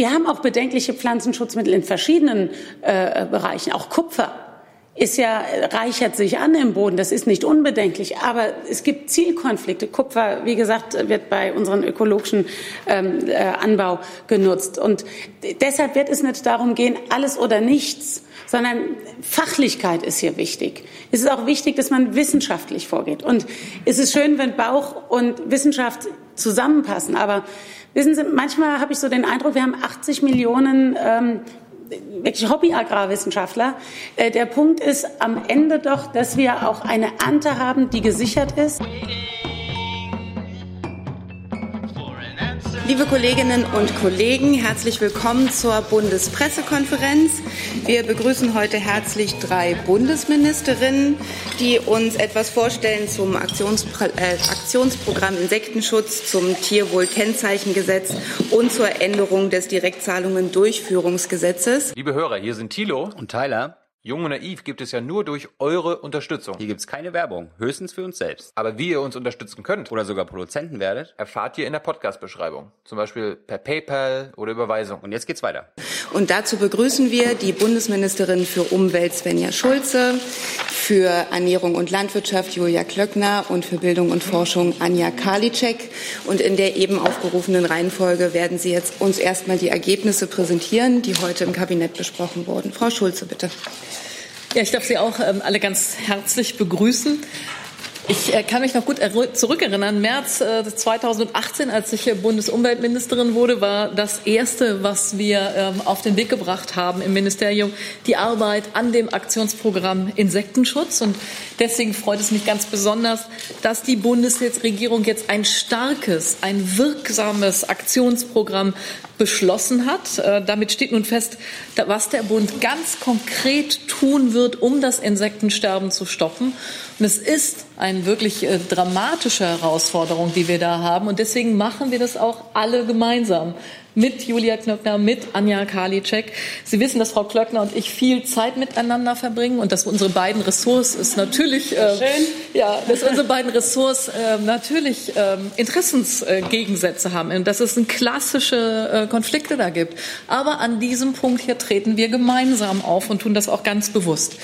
wir haben auch bedenkliche Pflanzenschutzmittel in verschiedenen äh, Bereichen, auch Kupfer ist ja, reichert sich an im Boden. Das ist nicht unbedenklich. Aber es gibt Zielkonflikte. Kupfer, wie gesagt, wird bei unserem ökologischen ähm, äh, Anbau genutzt. Und deshalb wird es nicht darum gehen, alles oder nichts, sondern Fachlichkeit ist hier wichtig. Es ist auch wichtig, dass man wissenschaftlich vorgeht. Und es ist schön, wenn Bauch und Wissenschaft zusammenpassen. Aber wissen Sie, manchmal habe ich so den Eindruck, wir haben 80 Millionen ähm, wirklich Hobby-Agrarwissenschaftler. Äh, der Punkt ist am Ende doch, dass wir auch eine Ernte haben, die gesichert ist. Liebe Kolleginnen und Kollegen, herzlich willkommen zur Bundespressekonferenz. Wir begrüßen heute herzlich drei Bundesministerinnen, die uns etwas vorstellen zum Aktionspro äh, Aktionsprogramm Insektenschutz, zum Tierwohlkennzeichengesetz und zur Änderung des Direktzahlungen-Durchführungsgesetzes. Liebe Hörer, hier sind Thilo und Tyler. Jung und Naiv gibt es ja nur durch eure Unterstützung. Hier gibt es keine Werbung, höchstens für uns selbst. Aber wie ihr uns unterstützen könnt oder sogar Produzenten werdet, erfahrt ihr in der Podcast-Beschreibung. Zum Beispiel per PayPal oder Überweisung. Und jetzt geht's weiter. Und dazu begrüßen wir die Bundesministerin für Umwelt Svenja Schulze, für Ernährung und Landwirtschaft Julia Klöckner und für Bildung und Forschung Anja Karliczek. Und in der eben aufgerufenen Reihenfolge werden Sie jetzt uns erstmal die Ergebnisse präsentieren, die heute im Kabinett besprochen wurden. Frau Schulze, bitte. Ja, ich darf Sie auch ähm, alle ganz herzlich begrüßen. Ich äh, kann mich noch gut zurückerinnern. März äh, 2018, als ich Bundesumweltministerin wurde, war das erste, was wir ähm, auf den Weg gebracht haben im Ministerium, die Arbeit an dem Aktionsprogramm Insektenschutz. Und deswegen freut es mich ganz besonders, dass die Bundesregierung jetzt ein starkes, ein wirksames Aktionsprogramm beschlossen hat. Äh, damit steht nun fest, was der Bund ganz konkret tun wird, um das Insektensterben zu stoppen. Und es ist eine wirklich äh, dramatische Herausforderung, die wir da haben. Und deswegen machen wir das auch alle gemeinsam mit Julia Klöckner, mit Anja Karliczek. Sie wissen, dass Frau Klöckner und ich viel Zeit miteinander verbringen und dass unsere beiden Ressorts ist natürlich, äh, ja, dass unsere beiden Ressorts äh, natürlich äh, Interessensgegensätze haben und dass es ein klassische äh, Konflikte da gibt. Aber an diesem Punkt hier treten wir gemeinsam auf und tun das auch ganz bewusst.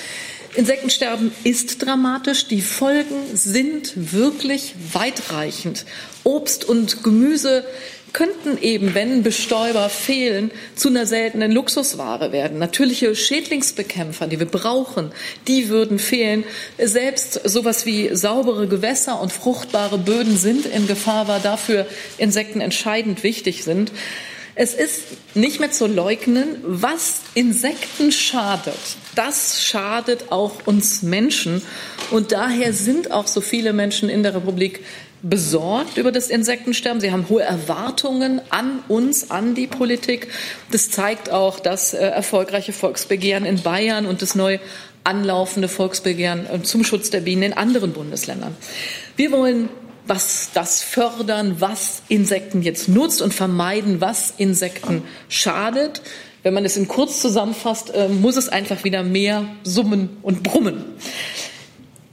Insektensterben ist dramatisch. Die Folgen sind wirklich weitreichend. Obst und Gemüse könnten eben, wenn Bestäuber fehlen, zu einer seltenen Luxusware werden. Natürliche Schädlingsbekämpfer, die wir brauchen, die würden fehlen. Selbst sowas wie saubere Gewässer und fruchtbare Böden sind in Gefahr, weil dafür Insekten entscheidend wichtig sind. Es ist nicht mehr zu leugnen, was Insekten schadet. Das schadet auch uns Menschen. Und daher sind auch so viele Menschen in der Republik besorgt über das Insektensterben. Sie haben hohe Erwartungen an uns, an die Politik. Das zeigt auch das äh, erfolgreiche Volksbegehren in Bayern und das neu anlaufende Volksbegehren äh, zum Schutz der Bienen in anderen Bundesländern. Wir wollen was das fördern, was Insekten jetzt nutzt und vermeiden, was Insekten schadet. Wenn man es in kurz zusammenfasst, äh, muss es einfach wieder mehr summen und brummen.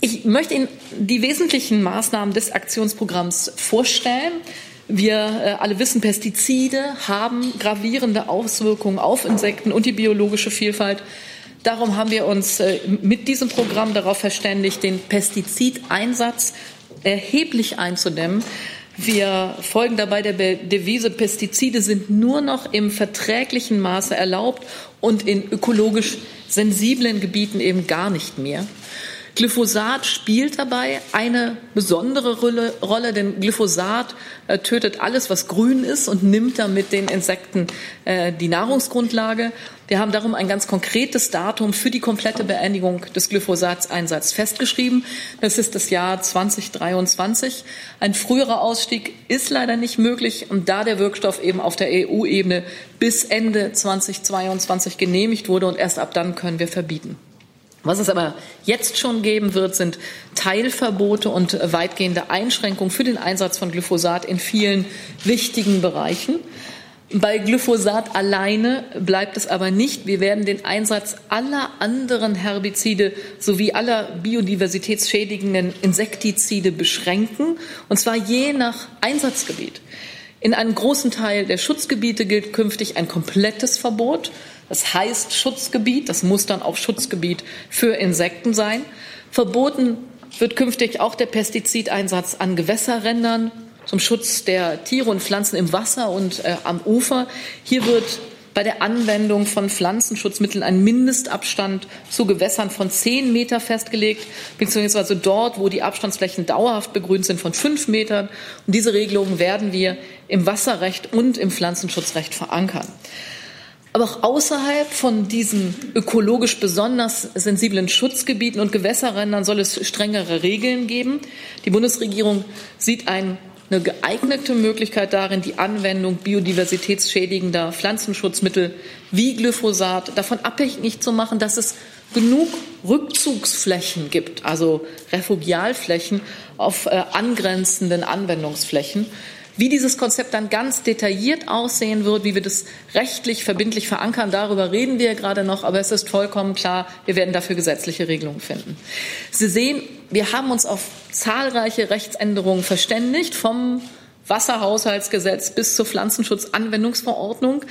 Ich möchte Ihnen die wesentlichen Maßnahmen des Aktionsprogramms vorstellen. Wir äh, alle wissen, Pestizide haben gravierende Auswirkungen auf Insekten und die biologische Vielfalt. Darum haben wir uns äh, mit diesem Programm darauf verständigt, den Pestizideinsatz erheblich einzudämmen. Wir folgen dabei der Devise, Pestizide sind nur noch im verträglichen Maße erlaubt und in ökologisch sensiblen Gebieten eben gar nicht mehr. Glyphosat spielt dabei eine besondere Rolle, denn Glyphosat äh, tötet alles, was grün ist und nimmt damit den Insekten äh, die Nahrungsgrundlage. Wir haben darum ein ganz konkretes Datum für die komplette Beendigung des Glyphosatseinsatzes festgeschrieben. Das ist das Jahr 2023. Ein früherer Ausstieg ist leider nicht möglich, und da der Wirkstoff eben auf der EU-Ebene bis Ende 2022 genehmigt wurde und erst ab dann können wir verbieten. Was es aber jetzt schon geben wird, sind Teilverbote und weitgehende Einschränkungen für den Einsatz von Glyphosat in vielen wichtigen Bereichen. Bei Glyphosat alleine bleibt es aber nicht. Wir werden den Einsatz aller anderen Herbizide sowie aller biodiversitätsschädigenden Insektizide beschränken, und zwar je nach Einsatzgebiet. In einem großen Teil der Schutzgebiete gilt künftig ein komplettes Verbot. Das heißt Schutzgebiet, das muss dann auch Schutzgebiet für Insekten sein. Verboten wird künftig auch der Pestizideinsatz an Gewässerrändern zum Schutz der Tiere und Pflanzen im Wasser und äh, am Ufer. Hier wird bei der Anwendung von Pflanzenschutzmitteln ein Mindestabstand zu Gewässern von zehn Meter festgelegt, beziehungsweise dort, wo die Abstandsflächen dauerhaft begrünt sind, von fünf Metern. Und diese Regelungen werden wir im Wasserrecht und im Pflanzenschutzrecht verankern. Aber auch außerhalb von diesen ökologisch besonders sensiblen Schutzgebieten und Gewässerrändern soll es strengere Regeln geben. Die Bundesregierung sieht ein eine geeignete Möglichkeit darin, die Anwendung biodiversitätsschädigender Pflanzenschutzmittel wie Glyphosat davon abhängig zu machen, dass es genug Rückzugsflächen gibt, also Refugialflächen auf äh, angrenzenden Anwendungsflächen. Wie dieses Konzept dann ganz detailliert aussehen wird, wie wir das rechtlich verbindlich verankern, darüber reden wir gerade noch, aber es ist vollkommen klar, wir werden dafür gesetzliche Regelungen finden. Sie sehen, wir haben uns auf zahlreiche Rechtsänderungen verständigt, vom Wasserhaushaltsgesetz bis zur Pflanzenschutzanwendungsverordnung.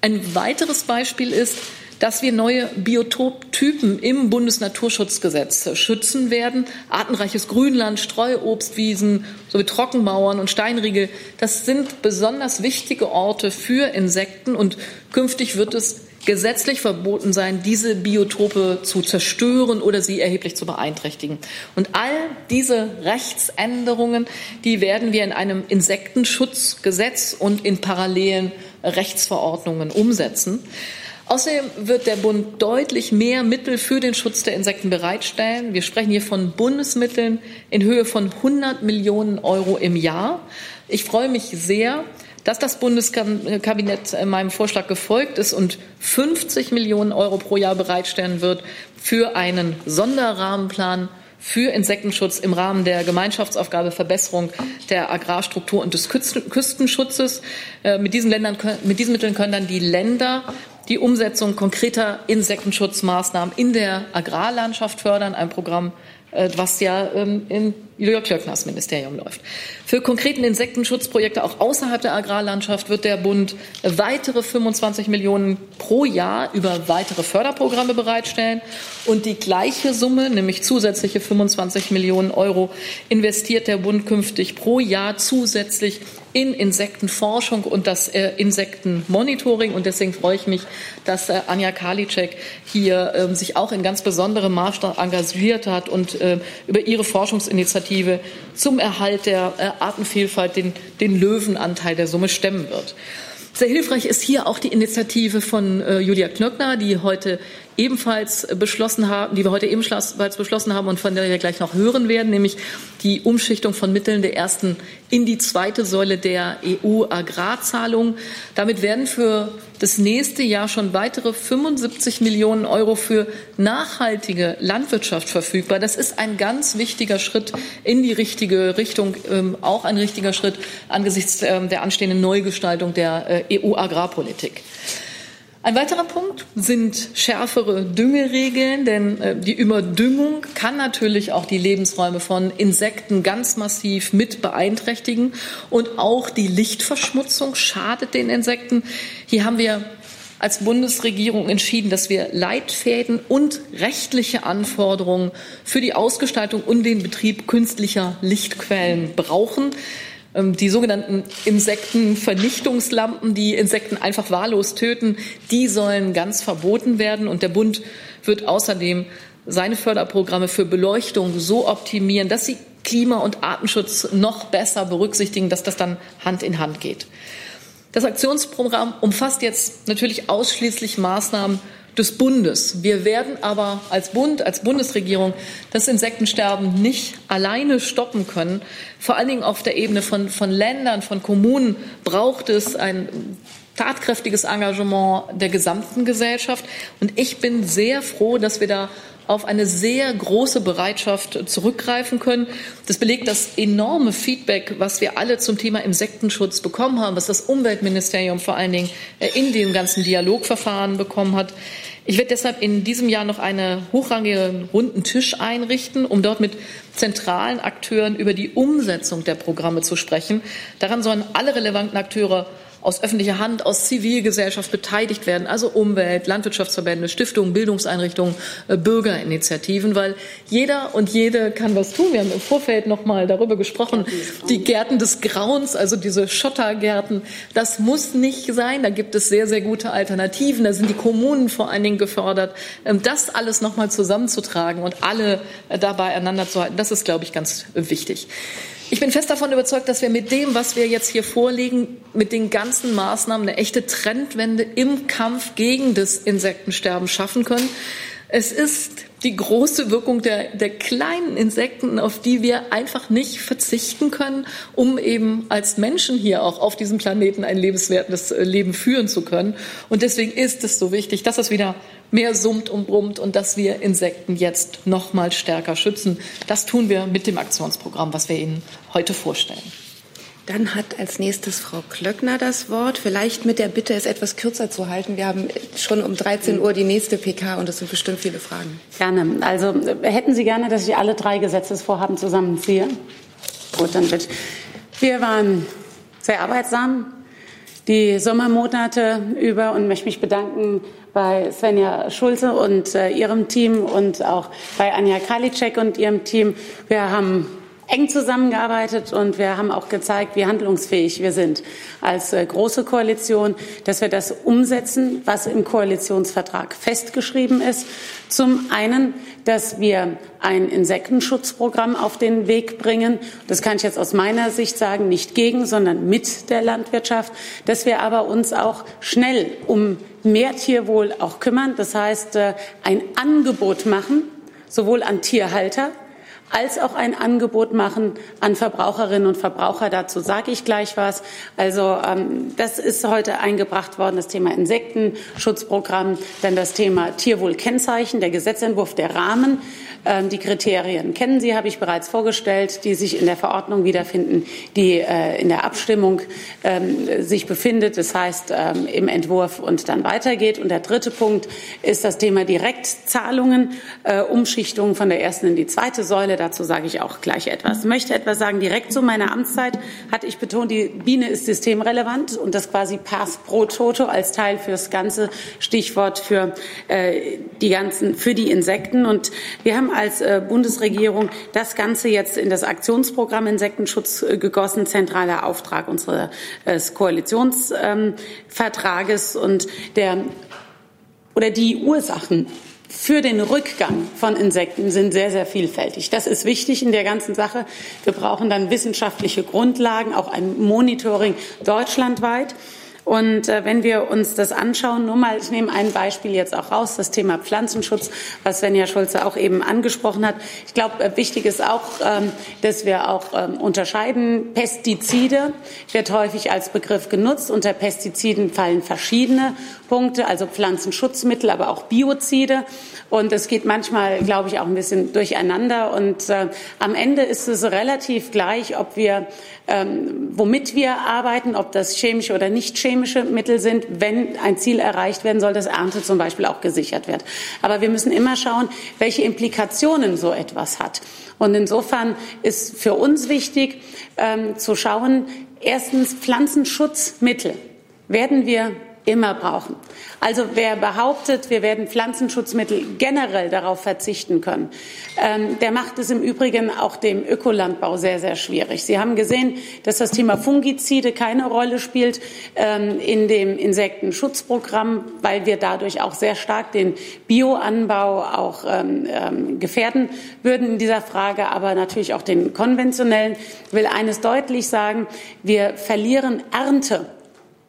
Ein weiteres Beispiel ist, dass wir neue Biotoptypen im Bundesnaturschutzgesetz schützen werden. Artenreiches Grünland, Streuobstwiesen sowie Trockenmauern und Steinriegel, das sind besonders wichtige Orte für Insekten und künftig wird es gesetzlich verboten sein, diese Biotope zu zerstören oder sie erheblich zu beeinträchtigen. Und all diese Rechtsänderungen, die werden wir in einem Insektenschutzgesetz und in parallelen Rechtsverordnungen umsetzen. Außerdem wird der Bund deutlich mehr Mittel für den Schutz der Insekten bereitstellen. Wir sprechen hier von Bundesmitteln in Höhe von 100 Millionen Euro im Jahr. Ich freue mich sehr, dass das Bundeskabinett meinem Vorschlag gefolgt ist und 50 Millionen Euro pro Jahr bereitstellen wird für einen Sonderrahmenplan für Insektenschutz im Rahmen der Gemeinschaftsaufgabe Verbesserung der Agrarstruktur und des Küstenschutzes. Äh, mit diesen, Ländern, mit diesen Mitteln können dann die Länder die Umsetzung konkreter Insektenschutzmaßnahmen in der Agrarlandschaft fördern, ein Programm, äh, was ja ähm, in Julia Klöckners Ministerium läuft. Für konkreten Insektenschutzprojekte auch außerhalb der Agrarlandschaft wird der Bund weitere 25 Millionen pro Jahr über weitere Förderprogramme bereitstellen und die gleiche Summe, nämlich zusätzliche 25 Millionen Euro, investiert der Bund künftig pro Jahr zusätzlich in Insektenforschung und das äh, Insektenmonitoring. Und deswegen freue ich mich, dass äh, Anja Karliczek hier äh, sich auch in ganz besonderem Maßstab engagiert hat und äh, über ihre Forschungsinitiative zum Erhalt der äh, Artenvielfalt den, den Löwenanteil der Summe stemmen wird. Sehr hilfreich ist hier auch die Initiative von äh, Julia Knöckner, die heute ebenfalls beschlossen haben, die wir heute ebenfalls beschlossen haben und von der wir gleich noch hören werden, nämlich die Umschichtung von Mitteln der ersten in die zweite Säule der EU-Agrarzahlung. Damit werden für das nächste Jahr schon weitere 75 Millionen Euro für nachhaltige Landwirtschaft verfügbar. Das ist ein ganz wichtiger Schritt in die richtige Richtung, ähm, auch ein richtiger Schritt angesichts ähm, der anstehenden Neugestaltung der äh, EU-Agrarpolitik. Ein weiterer Punkt sind schärfere Düngeregeln, denn äh, die Überdüngung kann natürlich auch die Lebensräume von Insekten ganz massiv mit beeinträchtigen und auch die Lichtverschmutzung schadet den Insekten. Hier haben wir als Bundesregierung entschieden, dass wir Leitfäden und rechtliche Anforderungen für die Ausgestaltung und den Betrieb künstlicher Lichtquellen brauchen. Ähm, die sogenannten Insektenvernichtungslampen, die Insekten einfach wahllos töten, die sollen ganz verboten werden. Und der Bund wird außerdem seine Förderprogramme für Beleuchtung so optimieren, dass sie Klima- und Artenschutz noch besser berücksichtigen, dass das dann Hand in Hand geht. Das Aktionsprogramm umfasst jetzt natürlich ausschließlich Maßnahmen des Bundes. Wir werden aber als Bund, als Bundesregierung das Insektensterben nicht alleine stoppen können. Vor allen Dingen auf der Ebene von, von Ländern, von Kommunen braucht es ein tatkräftiges Engagement der gesamten Gesellschaft. Und ich bin sehr froh, dass wir da auf eine sehr große Bereitschaft zurückgreifen können. Das belegt das enorme Feedback, was wir alle zum Thema Insektenschutz bekommen haben, was das Umweltministerium vor allen Dingen äh, in dem ganzen Dialogverfahren bekommen hat. Ich werde deshalb in diesem Jahr noch einen hochrangigen runden Tisch einrichten, um dort mit zentralen Akteuren über die Umsetzung der Programme zu sprechen. Daran sollen alle relevanten Akteure aus öffentlicher Hand, aus Zivilgesellschaft beteiligt werden, also Umwelt, Landwirtschaftsverbände, Stiftungen, Bildungseinrichtungen, äh, Bürgerinitiativen, weil jeder und jede kann was tun. Wir haben im Vorfeld noch mal darüber gesprochen, die Gärten des Grauens, also diese Schottergärten, das muss nicht sein. Da gibt es sehr, sehr gute Alternativen. Da sind die Kommunen vor allen Dingen gefordert, ähm, das alles noch mal zusammenzutragen und alle äh, dabei einander zu halten. Das ist, glaube ich, ganz wichtig. Ich bin fest davon überzeugt, dass wir mit dem, was wir jetzt hier vorlegen, mit den ganzen Maßnahmen eine echte Trendwende im Kampf gegen das Insektensterben schaffen können. Es ist die große Wirkung der, der kleinen Insekten, auf die wir einfach nicht verzichten können, um eben als Menschen hier auch auf diesem Planeten ein lebenswertes äh, Leben führen zu können. Und deswegen ist es so wichtig, dass es wieder mehr summt und brummt und dass wir Insekten jetzt noch mal stärker schützen. Das tun wir mit dem Aktionsprogramm, was wir Ihnen heute vorstellen. Dann hat als nächstes Frau Klöckner das Wort. Vielleicht mit der Bitte, es etwas kürzer zu halten. Wir haben schon um 13 Uhr die nächste PK und es sind bestimmt viele Fragen. Gerne. Also hätten Sie gerne, dass ich alle drei Gesetzesvorhaben zusammenziehe? Gut, dann bitte. Wir waren sehr arbeitsam die Sommermonate über und möchte mich bedanken bei Svenja Schulze und äh, ihrem Team und auch bei Anja Kalitschek und ihrem Team. Wir haben eng zusammengearbeitet und wir haben auch gezeigt, wie handlungsfähig wir sind als äh, große Koalition, dass wir das umsetzen, was im Koalitionsvertrag festgeschrieben ist. Zum einen, dass wir ein Insektenschutzprogramm auf den Weg bringen. Das kann ich jetzt aus meiner Sicht sagen, nicht gegen, sondern mit der Landwirtschaft. Dass wir aber uns auch schnell um mehr Tierwohl auch kümmern. Das heißt, äh, ein Angebot machen, sowohl an Tierhalter als auch ein Angebot machen an Verbraucherinnen und Verbraucher. Dazu sage ich gleich was. Also ähm, das ist heute eingebracht worden, das Thema Insektenschutzprogramm, dann das Thema Tierwohlkennzeichen, der Gesetzentwurf, der Rahmen. Ähm, die Kriterien kennen Sie, habe ich bereits vorgestellt, die sich in der Verordnung wiederfinden, die äh, in der Abstimmung ähm, sich befindet. Das heißt, ähm, im Entwurf und dann weitergeht. Und der dritte Punkt ist das Thema Direktzahlungen, äh, Umschichtungen von der ersten in die zweite Säule. Dazu sage ich auch gleich etwas. Ich möchte etwas sagen. Direkt zu meiner Amtszeit hatte ich betont, die Biene ist systemrelevant und das quasi Pass pro Toto als Teil fürs ganze Stichwort für äh, die ganzen, für die Insekten. Und wir haben als äh, Bundesregierung das Ganze jetzt in das Aktionsprogramm Insektenschutz äh, gegossen, zentraler Auftrag unseres äh, Koalitionsvertrages und der oder die Ursachen für den Rückgang von Insekten sind sehr, sehr vielfältig. Das ist wichtig in der ganzen Sache. Wir brauchen dann wissenschaftliche Grundlagen, auch ein Monitoring deutschlandweit. Und äh, wenn wir uns das anschauen, nur mal, ich nehme ein Beispiel jetzt auch raus, das Thema Pflanzenschutz, was Svenja Schulze auch eben angesprochen hat. Ich glaube, äh, wichtig ist auch, ähm, dass wir auch ähm, unterscheiden. Pestizide wird häufig als Begriff genutzt. Unter Pestiziden fallen verschiedene Punkte, also Pflanzenschutzmittel, aber auch Biozide. Und es geht manchmal, glaube ich, auch ein bisschen durcheinander. Und äh, am Ende ist es relativ gleich, ob wir, ähm, womit wir arbeiten, ob das chemische oder nicht chemische Mittel sind, wenn ein Ziel erreicht werden soll, dass Ernte zum Beispiel auch gesichert wird. Aber wir müssen immer schauen, welche Implikationen so etwas hat. Und insofern ist für uns wichtig ähm, zu schauen, erstens Pflanzenschutzmittel werden wir immer brauchen. Also wer behauptet, wir werden Pflanzenschutzmittel generell darauf verzichten können, ähm, der macht es im Übrigen auch dem Ökolandbau sehr, sehr schwierig. Sie haben gesehen, dass das Thema Fungizide keine Rolle spielt ähm, in dem Insektenschutzprogramm, weil wir dadurch auch sehr stark den Bioanbau auch ähm, ähm gefährden würden in dieser Frage, aber natürlich auch den konventionellen. Ich will eines deutlich sagen, wir verlieren Ernte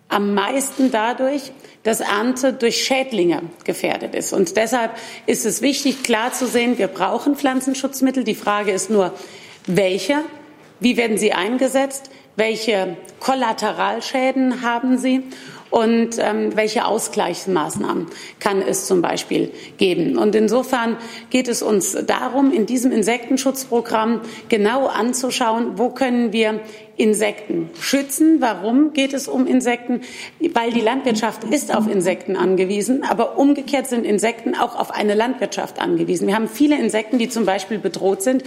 am meisten dadurch, dass Ernte durch Schädlinge gefährdet ist. Und deshalb ist es wichtig, klar zu sehen, wir brauchen Pflanzenschutzmittel. Die Frage ist nur, welche? Wie werden sie eingesetzt? Welche Kollateralschäden haben sie? und ähm, welche Ausgleichsmaßnahmen kann es zum Beispiel geben. Und insofern geht es uns darum, in diesem Insektenschutzprogramm genau anzuschauen, wo können wir Insekten schützen. Warum geht es um Insekten? Weil die Landwirtschaft ist auf Insekten angewiesen, aber umgekehrt sind Insekten auch auf eine Landwirtschaft angewiesen. Wir haben viele Insekten, die zum Beispiel bedroht sind,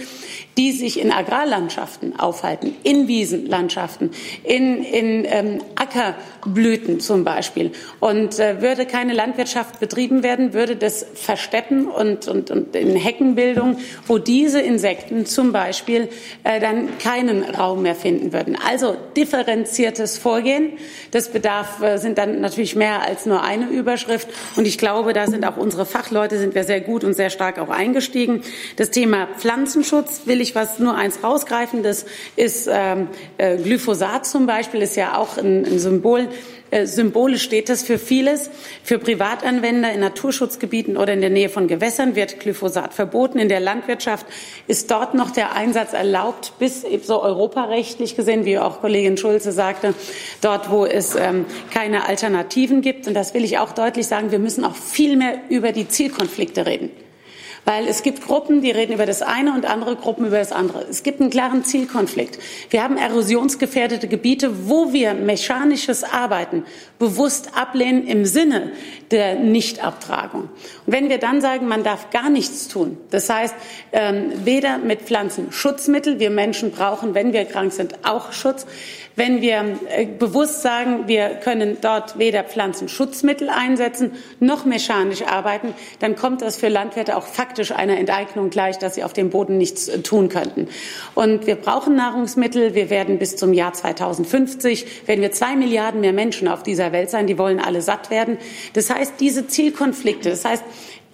die sich in Agrarlandschaften aufhalten, in Wiesenlandschaften, in, in ähm, Ackerblüten zum Beispiel. Und äh, würde keine Landwirtschaft betrieben werden, würde das versteppen und, und, und in Heckenbildung, wo diese Insekten zum Beispiel äh, dann keinen Raum mehr finden würden. Also differenziertes Vorgehen. Das bedarf äh, sind dann natürlich mehr als nur eine Überschrift. Und ich glaube, da sind auch unsere Fachleute sind wir sehr gut und sehr stark auch eingestiegen. Das Thema Pflanzenschutz will ich was nur eins rausgreifen. Das ist ähm, äh, Glyphosat zum Beispiel ist ja auch ein, ein Symbol symbolisch steht das für vieles. Für Privatanwender in Naturschutzgebieten oder in der Nähe von Gewässern wird Glyphosat verboten. In der Landwirtschaft ist dort noch der Einsatz erlaubt, bis so europarechtlich gesehen, wie auch Kollegin Schulze sagte, dort, wo es ähm, keine Alternativen gibt. Und das will ich auch deutlich sagen. Wir müssen auch viel mehr über die Zielkonflikte reden. Weil es gibt Gruppen, die reden über das eine und andere Gruppen über das andere. Es gibt einen klaren Zielkonflikt. Wir haben erosionsgefährdete Gebiete, wo wir mechanisches Arbeiten bewusst ablehnen im Sinne der Nichtabtragung. Und wenn wir dann sagen, man darf gar nichts tun, das heißt, ähm, weder mit Pflanzen Schutzmittel, wir Menschen brauchen, wenn wir krank sind, auch Schutz, wenn wir äh, bewusst sagen, wir können dort weder Pflanzenschutzmittel einsetzen noch mechanisch arbeiten, dann kommt das für Landwirte auch faktisch einer Enteignung gleich, dass sie auf dem Boden nichts äh, tun könnten. Und wir brauchen Nahrungsmittel. Wir werden bis zum Jahr 2050 werden wir zwei Milliarden mehr Menschen auf dieser Welt sein. Die wollen alle satt werden. Das heißt, diese Zielkonflikte, das heißt,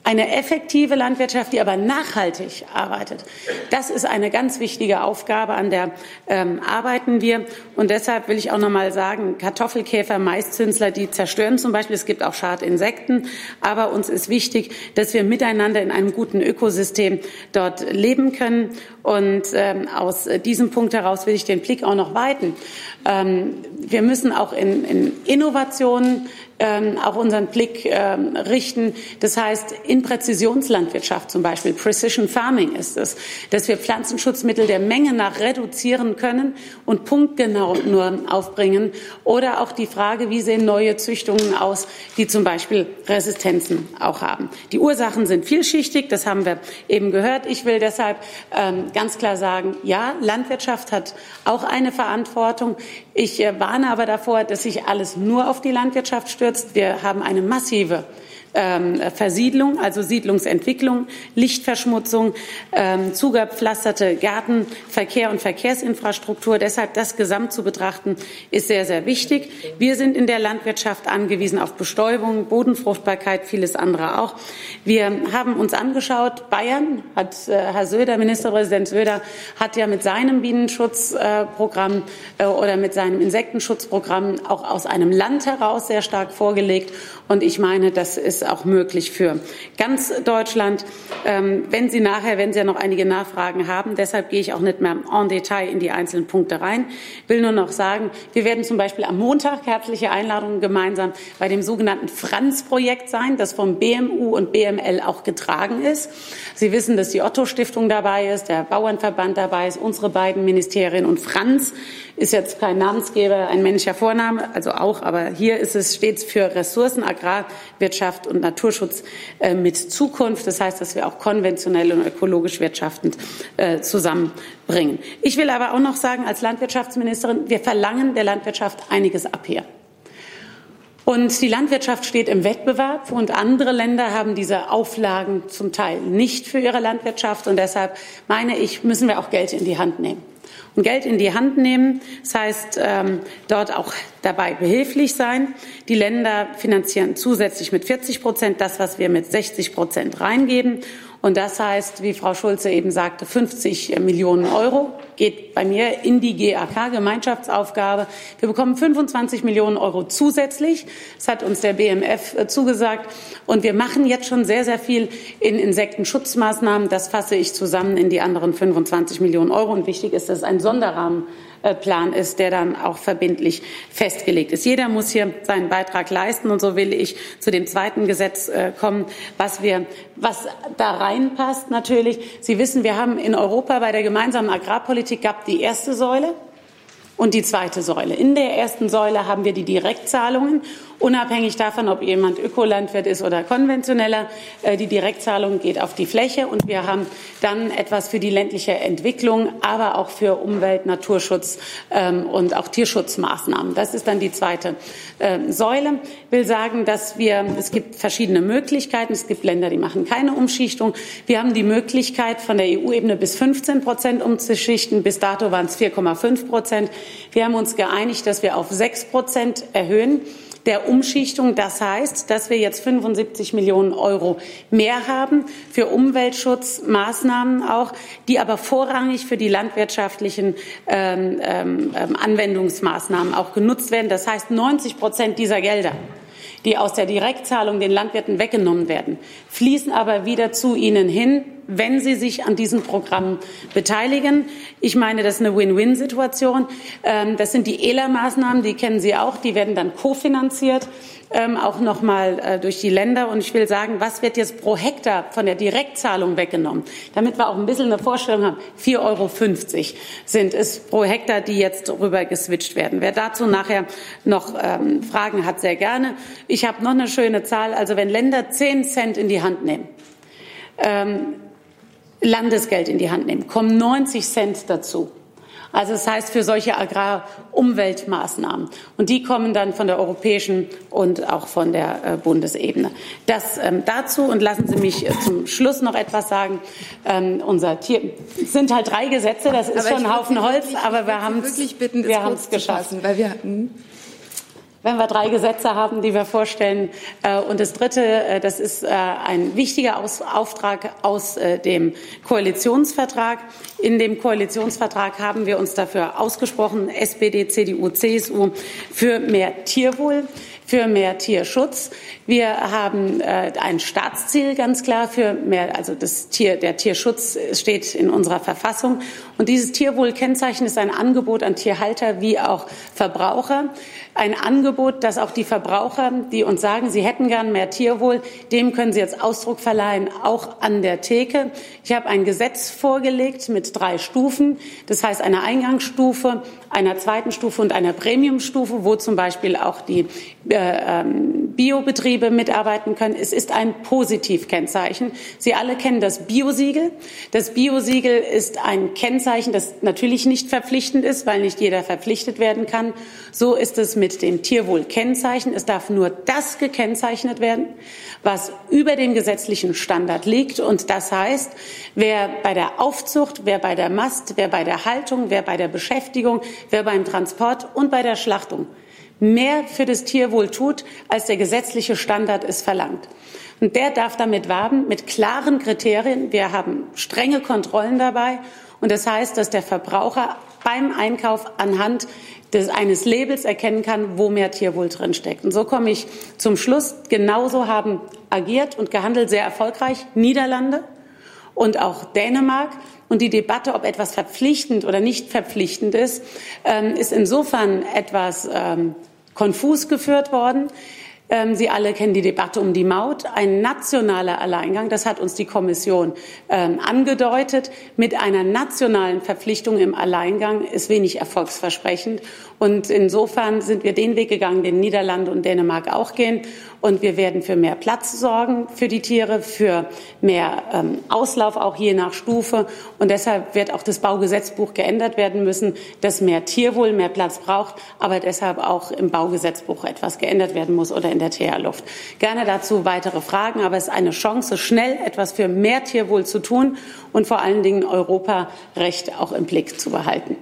eine effektive Landwirtschaft, die aber nachhaltig arbeitet, das ist eine ganz wichtige Aufgabe, an der ähm, arbeiten wir. Und deshalb will ich auch noch mal sagen, Kartoffelkäfer, Maiszünsler, die zerstören zum Beispiel. Es gibt auch Schadinsekten. Aber uns ist wichtig, dass wir miteinander in einem guten Ökosystem dort leben können. Und ähm, aus diesem Punkt heraus will ich den Blick auch noch weiten. Ähm, wir müssen auch in, in Innovationen ähm, auch unseren Blick ähm, richten. Das heißt, in Präzisionslandwirtschaft zum Beispiel, Precision Farming ist es, dass wir Pflanzenschutzmittel der Menge nach reduzieren können und punktgenau nur aufbringen. Oder auch die Frage, wie sehen neue Züchtungen aus, die zum Beispiel Resistenzen auch haben. Die Ursachen sind vielschichtig, das haben wir eben gehört. Ich will deshalb ähm, ganz klar sagen, ja, Landwirtschaft hat auch eine Verantwortung. Ich äh, warne aber davor, dass sich alles nur auf die Landwirtschaft stürzt. Wir haben eine massive ähm, Versiedlung, also Siedlungsentwicklung, Lichtverschmutzung, ähm, zugepflasterte Gärten, Verkehr und Verkehrsinfrastruktur. Deshalb das Gesamt zu betrachten, ist sehr, sehr wichtig. Wir sind in der Landwirtschaft angewiesen auf Bestäubung, Bodenfruchtbarkeit, vieles andere auch. Wir haben uns angeschaut, Bayern hat, äh, Herr Söder, Ministerpräsident Söder, hat ja mit seinem Bienenschutzprogramm äh, oder mit seinem Insektenschutzprogramm auch aus einem Land heraus sehr stark vorgelegt. Und ich meine, das ist auch möglich für ganz Deutschland. Ähm, wenn Sie nachher, wenn Sie ja noch einige Nachfragen haben, deshalb gehe ich auch nicht mehr en Detail in die einzelnen Punkte rein, will nur noch sagen, wir werden zum Beispiel am Montag herzliche Einladungen gemeinsam bei dem sogenannten Franz-Projekt sein, das vom BMU und BML auch getragen ist. Sie wissen, dass die Otto-Stiftung dabei ist, der Bauernverband dabei ist, unsere beiden Ministerien und Franz ist jetzt kein Namensgeber, ein männlicher Vorname, also auch, aber hier ist es stets für Ressourcen, Agrarwirtschaft und Naturschutz äh, mit Zukunft. Das heißt, dass wir auch konventionell und ökologisch wirtschaftend äh, zusammenbringen. Ich will aber auch noch sagen, als Landwirtschaftsministerin, wir verlangen der Landwirtschaft einiges ab hier. Und die Landwirtschaft steht im Wettbewerb und andere Länder haben diese Auflagen zum Teil nicht für ihre Landwirtschaft. Und deshalb meine ich, müssen wir auch Geld in die Hand nehmen und Geld in die Hand nehmen. Das heißt, ähm, dort auch dabei behilflich sein. Die Länder finanzieren zusätzlich mit 40 Prozent das, was wir mit 60 Prozent reingeben. Und das heißt, wie Frau Schulze eben sagte, 50 Millionen Euro geht bei mir in die GAK, Gemeinschaftsaufgabe. Wir bekommen 25 Millionen Euro zusätzlich. Das hat uns der BMF äh, zugesagt. Und wir machen jetzt schon sehr, sehr viel in Insektenschutzmaßnahmen. Das fasse ich zusammen in die anderen 25 Millionen Euro. Und wichtig ist, dass es ein Sonderrahmen Plan ist, der dann auch verbindlich festgelegt ist. Jeder muss hier seinen Beitrag leisten und so will ich zu dem zweiten Gesetz äh, kommen, was wir, was da reinpasst natürlich. Sie wissen, wir haben in Europa bei der gemeinsamen Agrarpolitik gab die erste Säule und die zweite Säule. In der ersten Säule haben wir die Direktzahlungen unabhängig davon, ob jemand Ökolandwirt ist oder konventioneller. Äh, die Direktzahlung geht auf die Fläche und wir haben dann etwas für die ländliche Entwicklung, aber auch für Umwelt, Naturschutz ähm, und auch Tierschutzmaßnahmen. Das ist dann die zweite ähm, Säule. Ich will sagen, dass wir, es gibt verschiedene Möglichkeiten. Es gibt Länder, die machen keine Umschichtung. Wir haben die Möglichkeit, von der EU-Ebene bis 15 Prozent umzuschichten. Bis dato waren es 4,5 Prozent. Wir haben uns geeinigt, dass wir auf 6 Prozent erhöhen der Umschichtung. Das heißt, dass wir jetzt 75 Millionen Euro mehr haben für Umweltschutzmaßnahmen auch, die aber vorrangig für die landwirtschaftlichen ähm, ähm, Anwendungsmaßnahmen auch genutzt werden. Das heißt, 90 Prozent dieser Gelder die aus der Direktzahlung den Landwirten weggenommen werden, fließen aber wieder zu ihnen hin, wenn sie sich an diesen Programmen beteiligen. Ich meine, das ist eine Win-Win-Situation. Ähm, das sind die ELA-Maßnahmen, die kennen Sie auch, die werden dann kofinanziert ähm, auch noch mal äh, durch die Länder. Und ich will sagen, was wird jetzt pro Hektar von der Direktzahlung weggenommen? Damit wir auch ein bisschen eine Vorstellung haben. 4,50 Euro sind es pro Hektar, die jetzt rüber geswitcht werden. Wer dazu nachher noch ähm, Fragen hat, sehr gerne. Ich habe noch eine schöne Zahl. Also wenn Länder 10 Cent in die Hand nehmen, Landesgeld in die Hand nehmen, kommen 90 Cent dazu. Also das heißt für solche Agrarumweltmaßnahmen. Und die kommen dann von der europäischen und auch von der äh, Bundesebene. Das ähm, dazu und lassen Sie mich äh, zum Schluss noch etwas sagen. Ähm, unser Tier sind halt drei Gesetze, das ist aber schon ein Haufen Holz, wirklich, aber wir haben es geschafft. Weil wir, hm? Wenn wir drei Gesetze haben, die wir vorstellen. Äh, und das Dritte, äh, das ist äh, ein wichtiger Auftrag aus dem Koalitionsvertrag. In dem Koalitionsvertrag haben wir uns dafür ausgesprochen, SPD, CDU, CSU, für mehr Tierwohl für mehr Tierschutz. Wir haben ein Staatsziel ganz klar für mehr, also das Tier, der Tierschutz steht in unserer Verfassung. Und dieses Tierwohlkennzeichen ist ein Angebot an Tierhalter wie auch Verbraucher ein Angebot, das auch die Verbraucher, die uns sagen, sie hätten gern mehr Tierwohl, dem können sie jetzt Ausdruck verleihen, auch an der Theke. Ich habe ein Gesetz vorgelegt mit drei Stufen. Das heißt, einer Eingangsstufe, einer zweiten Stufe und einer Premiumstufe, wo zum Beispiel auch die äh, ähm, Biobetriebe mitarbeiten können. Es ist ein Positivkennzeichen. Sie alle kennen das Biosiegel. Das Biosiegel ist ein Kennzeichen, das natürlich nicht verpflichtend ist, weil nicht jeder verpflichtet werden kann. So ist es mit dem Tierwohlkennzeichen. Es darf nur das gekennzeichnet werden, was über dem gesetzlichen Standard liegt. Und das heißt, wer bei der Aufzucht, wer bei der Mast, wer bei der Haltung, wer bei der Beschäftigung, wer beim Transport und bei der Schlachtung mehr für das Tierwohl tut, als der gesetzliche Standard es verlangt. Und der darf damit werben mit klaren Kriterien. Wir haben strenge Kontrollen dabei. Und das heißt, dass der Verbraucher beim Einkauf anhand des, eines Labels erkennen kann, wo mehr Tierwohl drinsteckt. Und so komme ich zum Schluss. Genauso haben agiert und gehandelt sehr erfolgreich Niederlande und auch Dänemark. Und die Debatte, ob etwas verpflichtend oder nicht verpflichtend ist, ähm, ist insofern etwas ähm, konfus geführt worden. Ähm, Sie alle kennen die Debatte um die Maut. Ein nationaler Alleingang, das hat uns die Kommission ähm, angedeutet, mit einer nationalen Verpflichtung im Alleingang ist wenig erfolgsversprechend. Und insofern sind wir den Weg gegangen, den Niederlande und Dänemark auch gehen. Und wir werden für mehr Platz sorgen für die Tiere, für mehr ähm, Auslauf auch je nach Stufe. Und deshalb wird auch das Baugesetzbuch geändert werden müssen, dass mehr Tierwohl mehr Platz braucht, aber deshalb auch im Baugesetzbuch etwas geändert werden muss oder in der TH-Luft. Gerne dazu weitere Fragen, aber es ist eine Chance, schnell etwas für mehr Tierwohl zu tun und vor allen Dingen Europarecht auch im Blick zu behalten.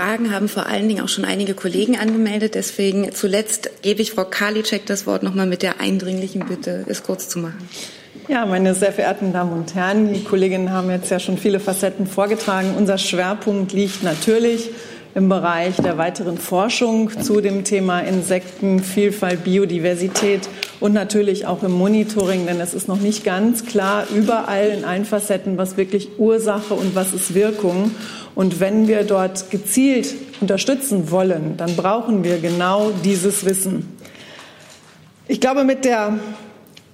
Fragen haben vor allen Dingen auch schon einige Kollegen angemeldet. Deswegen zuletzt gebe ich Frau Karliczek das Wort noch mal mit der eindringlichen Bitte, es kurz zu machen. Ja, meine sehr verehrten Damen und Herren, die Kolleginnen haben jetzt ja schon viele Facetten vorgetragen. Unser Schwerpunkt liegt natürlich im Bereich der weiteren Forschung zu dem Thema Insektenvielfalt, Biodiversität und natürlich auch im Monitoring, denn es ist noch nicht ganz klar überall in allen Facetten, was wirklich Ursache und was ist Wirkung. Und wenn wir dort gezielt unterstützen wollen, dann brauchen wir genau dieses Wissen. Ich glaube, mit der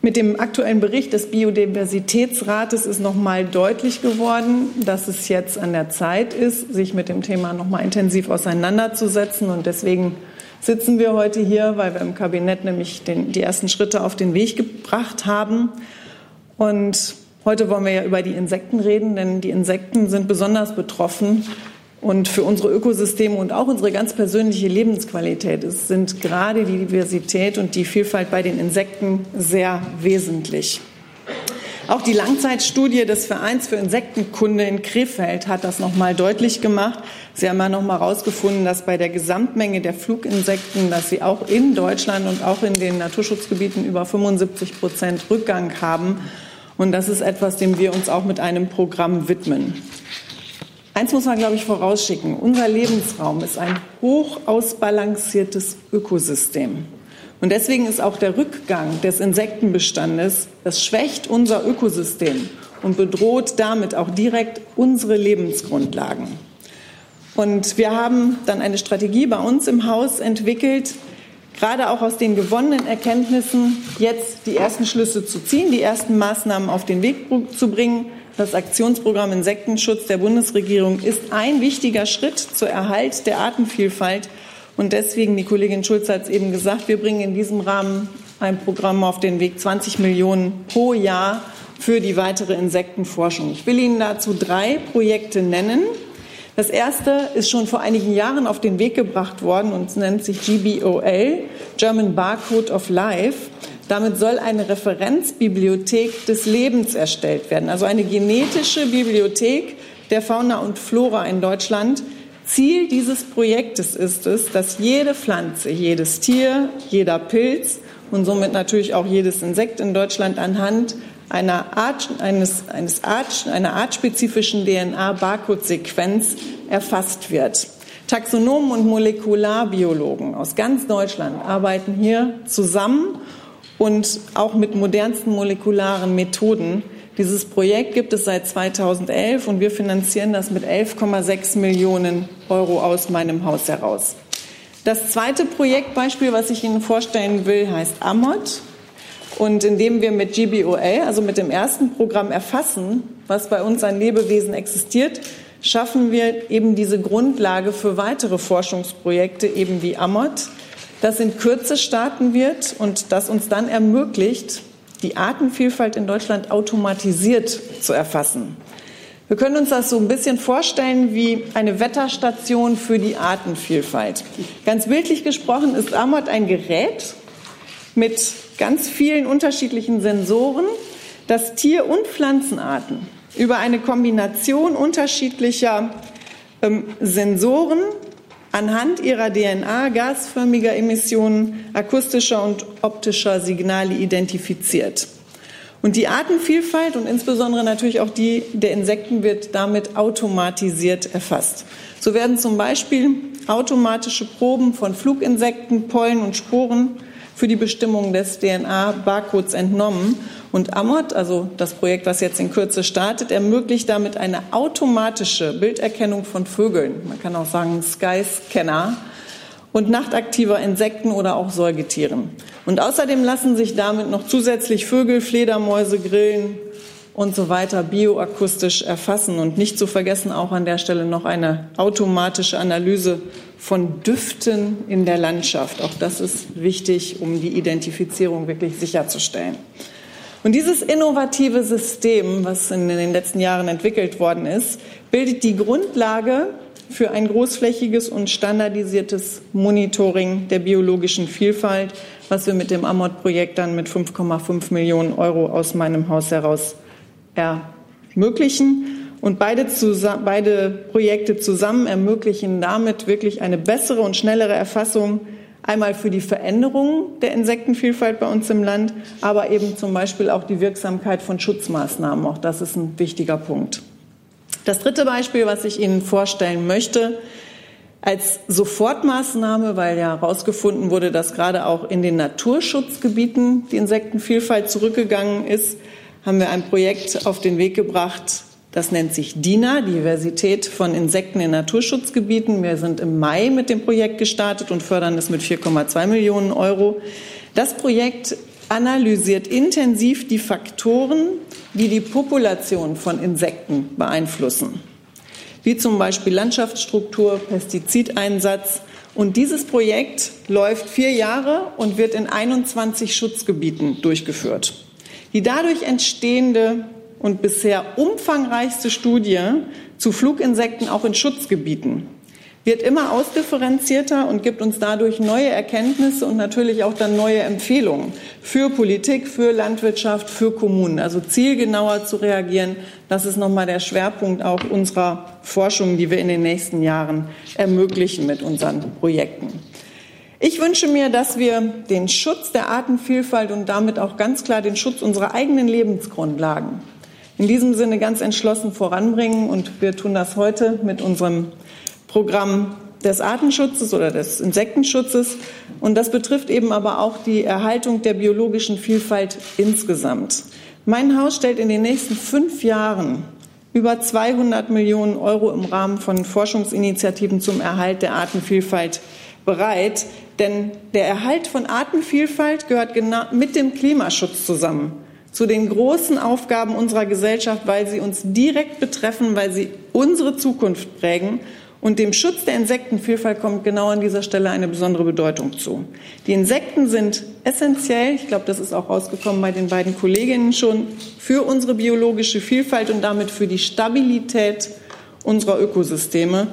Mit dem aktuellen Bericht des Biodiversitätsrates ist nochmal deutlich geworden, dass es jetzt an der Zeit ist, sich mit dem Thema nochmal intensiv auseinanderzusetzen. Und deswegen sitzen wir heute hier, weil wir im Kabinett nämlich den, die ersten Schritte auf den Weg gebracht haben. Und heute wollen wir ja über die Insekten reden, denn die Insekten sind besonders betroffen und für unsere Ökosysteme und auch unsere ganz persönliche Lebensqualität es sind gerade die Diversität und die Vielfalt bei den Insekten sehr wesentlich. Auch die Langzeitstudie des Vereins für Insektenkunde in Krefeld hat das noch mal deutlich gemacht. Sie haben ja noch mal herausgefunden, dass bei der Gesamtmenge der Fluginsekten, dass sie auch in Deutschland und auch in den Naturschutzgebieten über 75 Prozent Rückgang haben. Und das ist etwas, dem wir uns auch mit einem Programm widmen. Eins muss man, glaube ich, vorausschicken. Unser Lebensraum ist ein hoch ausbalanciertes Ökosystem. Und deswegen ist auch der Rückgang des Insektenbestandes, das schwächt unser Ökosystem und bedroht damit auch direkt unsere Lebensgrundlagen. Und wir haben dann eine Strategie bei uns im Haus entwickelt, gerade auch aus den gewonnenen Erkenntnissen jetzt die ersten Schlüsse zu ziehen, die ersten Maßnahmen auf den Weg zu bringen das Aktionsprogramm Insektenschutz der Bundesregierung ist ein wichtiger Schritt zur Erhalt der Artenvielfalt. Und deswegen, die Kollegin Schulz hat es eben gesagt, wir bringen in diesem Rahmen ein Programm auf den Weg 20 Millionen pro Jahr für die weitere Insektenforschung. Ich will Ihnen dazu drei Projekte nennen. Das erste ist schon vor einigen Jahren auf den Weg gebracht worden und nennt sich GBOL, German Barcode of Life. Damit soll eine Referenzbibliothek des Lebens erstellt werden, also eine genetische Bibliothek der Fauna und Flora in Deutschland. Ziel dieses Projektes ist es, dass jede Pflanze, jedes Tier, jeder Pilz und somit natürlich auch jedes Insekt in Deutschland anhand einer, Art, eines, eines Art, einer artspezifischen DNA-Barcode-Sequenz erfasst wird. Taxonomen und Molekularbiologen aus ganz Deutschland arbeiten hier zusammen und auch mit modernsten molekularen Methoden. Dieses Projekt gibt es seit 2011 und wir finanzieren das mit 11,6 Millionen Euro aus meinem Haus heraus. Das zweite Projektbeispiel, was ich Ihnen vorstellen will, heißt AMOT. Und indem wir mit GBOL, also mit dem ersten Programm erfassen, was bei uns an Lebewesen existiert, schaffen wir eben diese Grundlage für weitere Forschungsprojekte, eben wie AMOT das in Kürze starten wird und das uns dann ermöglicht, die Artenvielfalt in Deutschland automatisiert zu erfassen. Wir können uns das so ein bisschen vorstellen wie eine Wetterstation für die Artenvielfalt. Ganz bildlich gesprochen ist AMOT ein Gerät mit ganz vielen unterschiedlichen Sensoren, das Tier- und Pflanzenarten über eine Kombination unterschiedlicher ähm, Sensoren anhand ihrer DNA gasförmiger Emissionen, akustischer und optischer Signale identifiziert. Und die Artenvielfalt und insbesondere natürlich auch die der Insekten wird damit automatisiert erfasst. So werden zum Beispiel automatische Proben von Fluginsekten, Pollen und Sporen für die Bestimmung des DNA-Barcodes entnommen und Amot, also das Projekt, was jetzt in Kürze startet, ermöglicht damit eine automatische Bilderkennung von Vögeln. Man kann auch sagen Skyscanner und nachtaktiver Insekten oder auch Säugetieren. Und außerdem lassen sich damit noch zusätzlich Vögel, Fledermäuse, Grillen und so weiter bioakustisch erfassen. Und nicht zu vergessen auch an der Stelle noch eine automatische Analyse von Düften in der Landschaft. Auch das ist wichtig, um die Identifizierung wirklich sicherzustellen. Und dieses innovative System, was in den letzten Jahren entwickelt worden ist, bildet die Grundlage für ein großflächiges und standardisiertes Monitoring der biologischen Vielfalt, was wir mit dem Amot-Projekt dann mit 5,5 Millionen Euro aus meinem Haus heraus ermöglichen. Und beide, beide Projekte zusammen ermöglichen damit wirklich eine bessere und schnellere Erfassung Einmal für die Veränderung der Insektenvielfalt bei uns im Land, aber eben zum Beispiel auch die Wirksamkeit von Schutzmaßnahmen. Auch das ist ein wichtiger Punkt. Das dritte Beispiel, was ich Ihnen vorstellen möchte, als Sofortmaßnahme, weil ja herausgefunden wurde, dass gerade auch in den Naturschutzgebieten die Insektenvielfalt zurückgegangen ist, haben wir ein Projekt auf den Weg gebracht, das nennt sich DINA, Diversität von Insekten in Naturschutzgebieten. Wir sind im Mai mit dem Projekt gestartet und fördern es mit 4,2 Millionen Euro. Das Projekt analysiert intensiv die Faktoren, die die Population von Insekten beeinflussen, wie zum Beispiel Landschaftsstruktur, Pestizideinsatz. Und dieses Projekt läuft vier Jahre und wird in 21 Schutzgebieten durchgeführt. Die dadurch entstehende und bisher umfangreichste Studie zu Fluginsekten auch in Schutzgebieten wird immer ausdifferenzierter und gibt uns dadurch neue Erkenntnisse und natürlich auch dann neue Empfehlungen für Politik, für Landwirtschaft, für Kommunen. Also zielgenauer zu reagieren, das ist nochmal der Schwerpunkt auch unserer Forschung, die wir in den nächsten Jahren ermöglichen mit unseren Projekten. Ich wünsche mir, dass wir den Schutz der Artenvielfalt und damit auch ganz klar den Schutz unserer eigenen Lebensgrundlagen in diesem Sinne ganz entschlossen voranbringen. Und wir tun das heute mit unserem Programm des Artenschutzes oder des Insektenschutzes. Und das betrifft eben aber auch die Erhaltung der biologischen Vielfalt insgesamt. Mein Haus stellt in den nächsten fünf Jahren über 200 Millionen Euro im Rahmen von Forschungsinitiativen zum Erhalt der Artenvielfalt bereit. Denn der Erhalt von Artenvielfalt gehört genau mit dem Klimaschutz zusammen zu den großen Aufgaben unserer Gesellschaft, weil sie uns direkt betreffen, weil sie unsere Zukunft prägen und dem Schutz der Insektenvielfalt kommt genau an dieser Stelle eine besondere Bedeutung zu. Die Insekten sind essentiell, ich glaube, das ist auch rausgekommen bei den beiden Kolleginnen schon, für unsere biologische Vielfalt und damit für die Stabilität unserer Ökosysteme.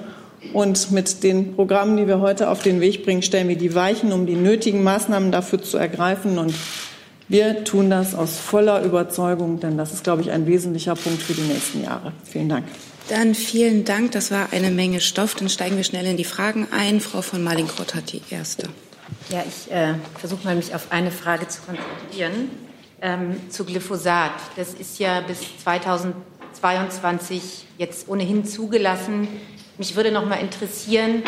Und mit den Programmen, die wir heute auf den Weg bringen, stellen wir die Weichen, um die nötigen Maßnahmen dafür zu ergreifen. Und wir tun das aus voller Überzeugung, denn das ist, glaube ich, ein wesentlicher Punkt für die nächsten Jahre. Vielen Dank. Dann vielen Dank. Das war eine Menge Stoff. Dann steigen wir schnell in die Fragen ein. Frau von Malinkroth hat die erste. Ja, ich äh, versuche mal, mich auf eine Frage zu konzentrieren. Ähm, zu Glyphosat. Das ist ja bis 2022 jetzt ohnehin zugelassen. Mich würde noch mal interessieren,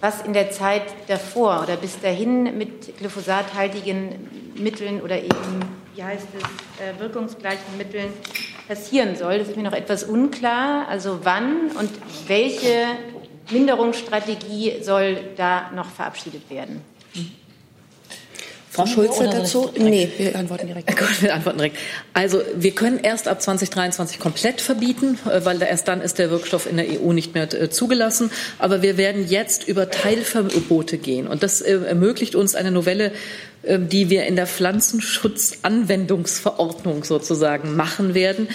was in der Zeit davor oder bis dahin mit glyphosathaltigen Mitteln oder eben, wie heißt es, äh, wirkungsgleichen Mitteln passieren soll. Das ist mir noch etwas unklar. Also wann und welche Minderungsstrategie soll da noch verabschiedet werden? Frau Schulze dazu? Nee, wir antworten direkt. Gut, wir antworten direkt. Also wir können erst ab 2023 komplett verbieten, äh, weil erst dann ist der Wirkstoff in der EU nicht mehr äh, zugelassen. Aber wir werden jetzt über Teilverbote gehen. Und das äh, ermöglicht uns eine Novelle, die wir in der Pflanzenschutzanwendungsverordnung sozusagen machen werden.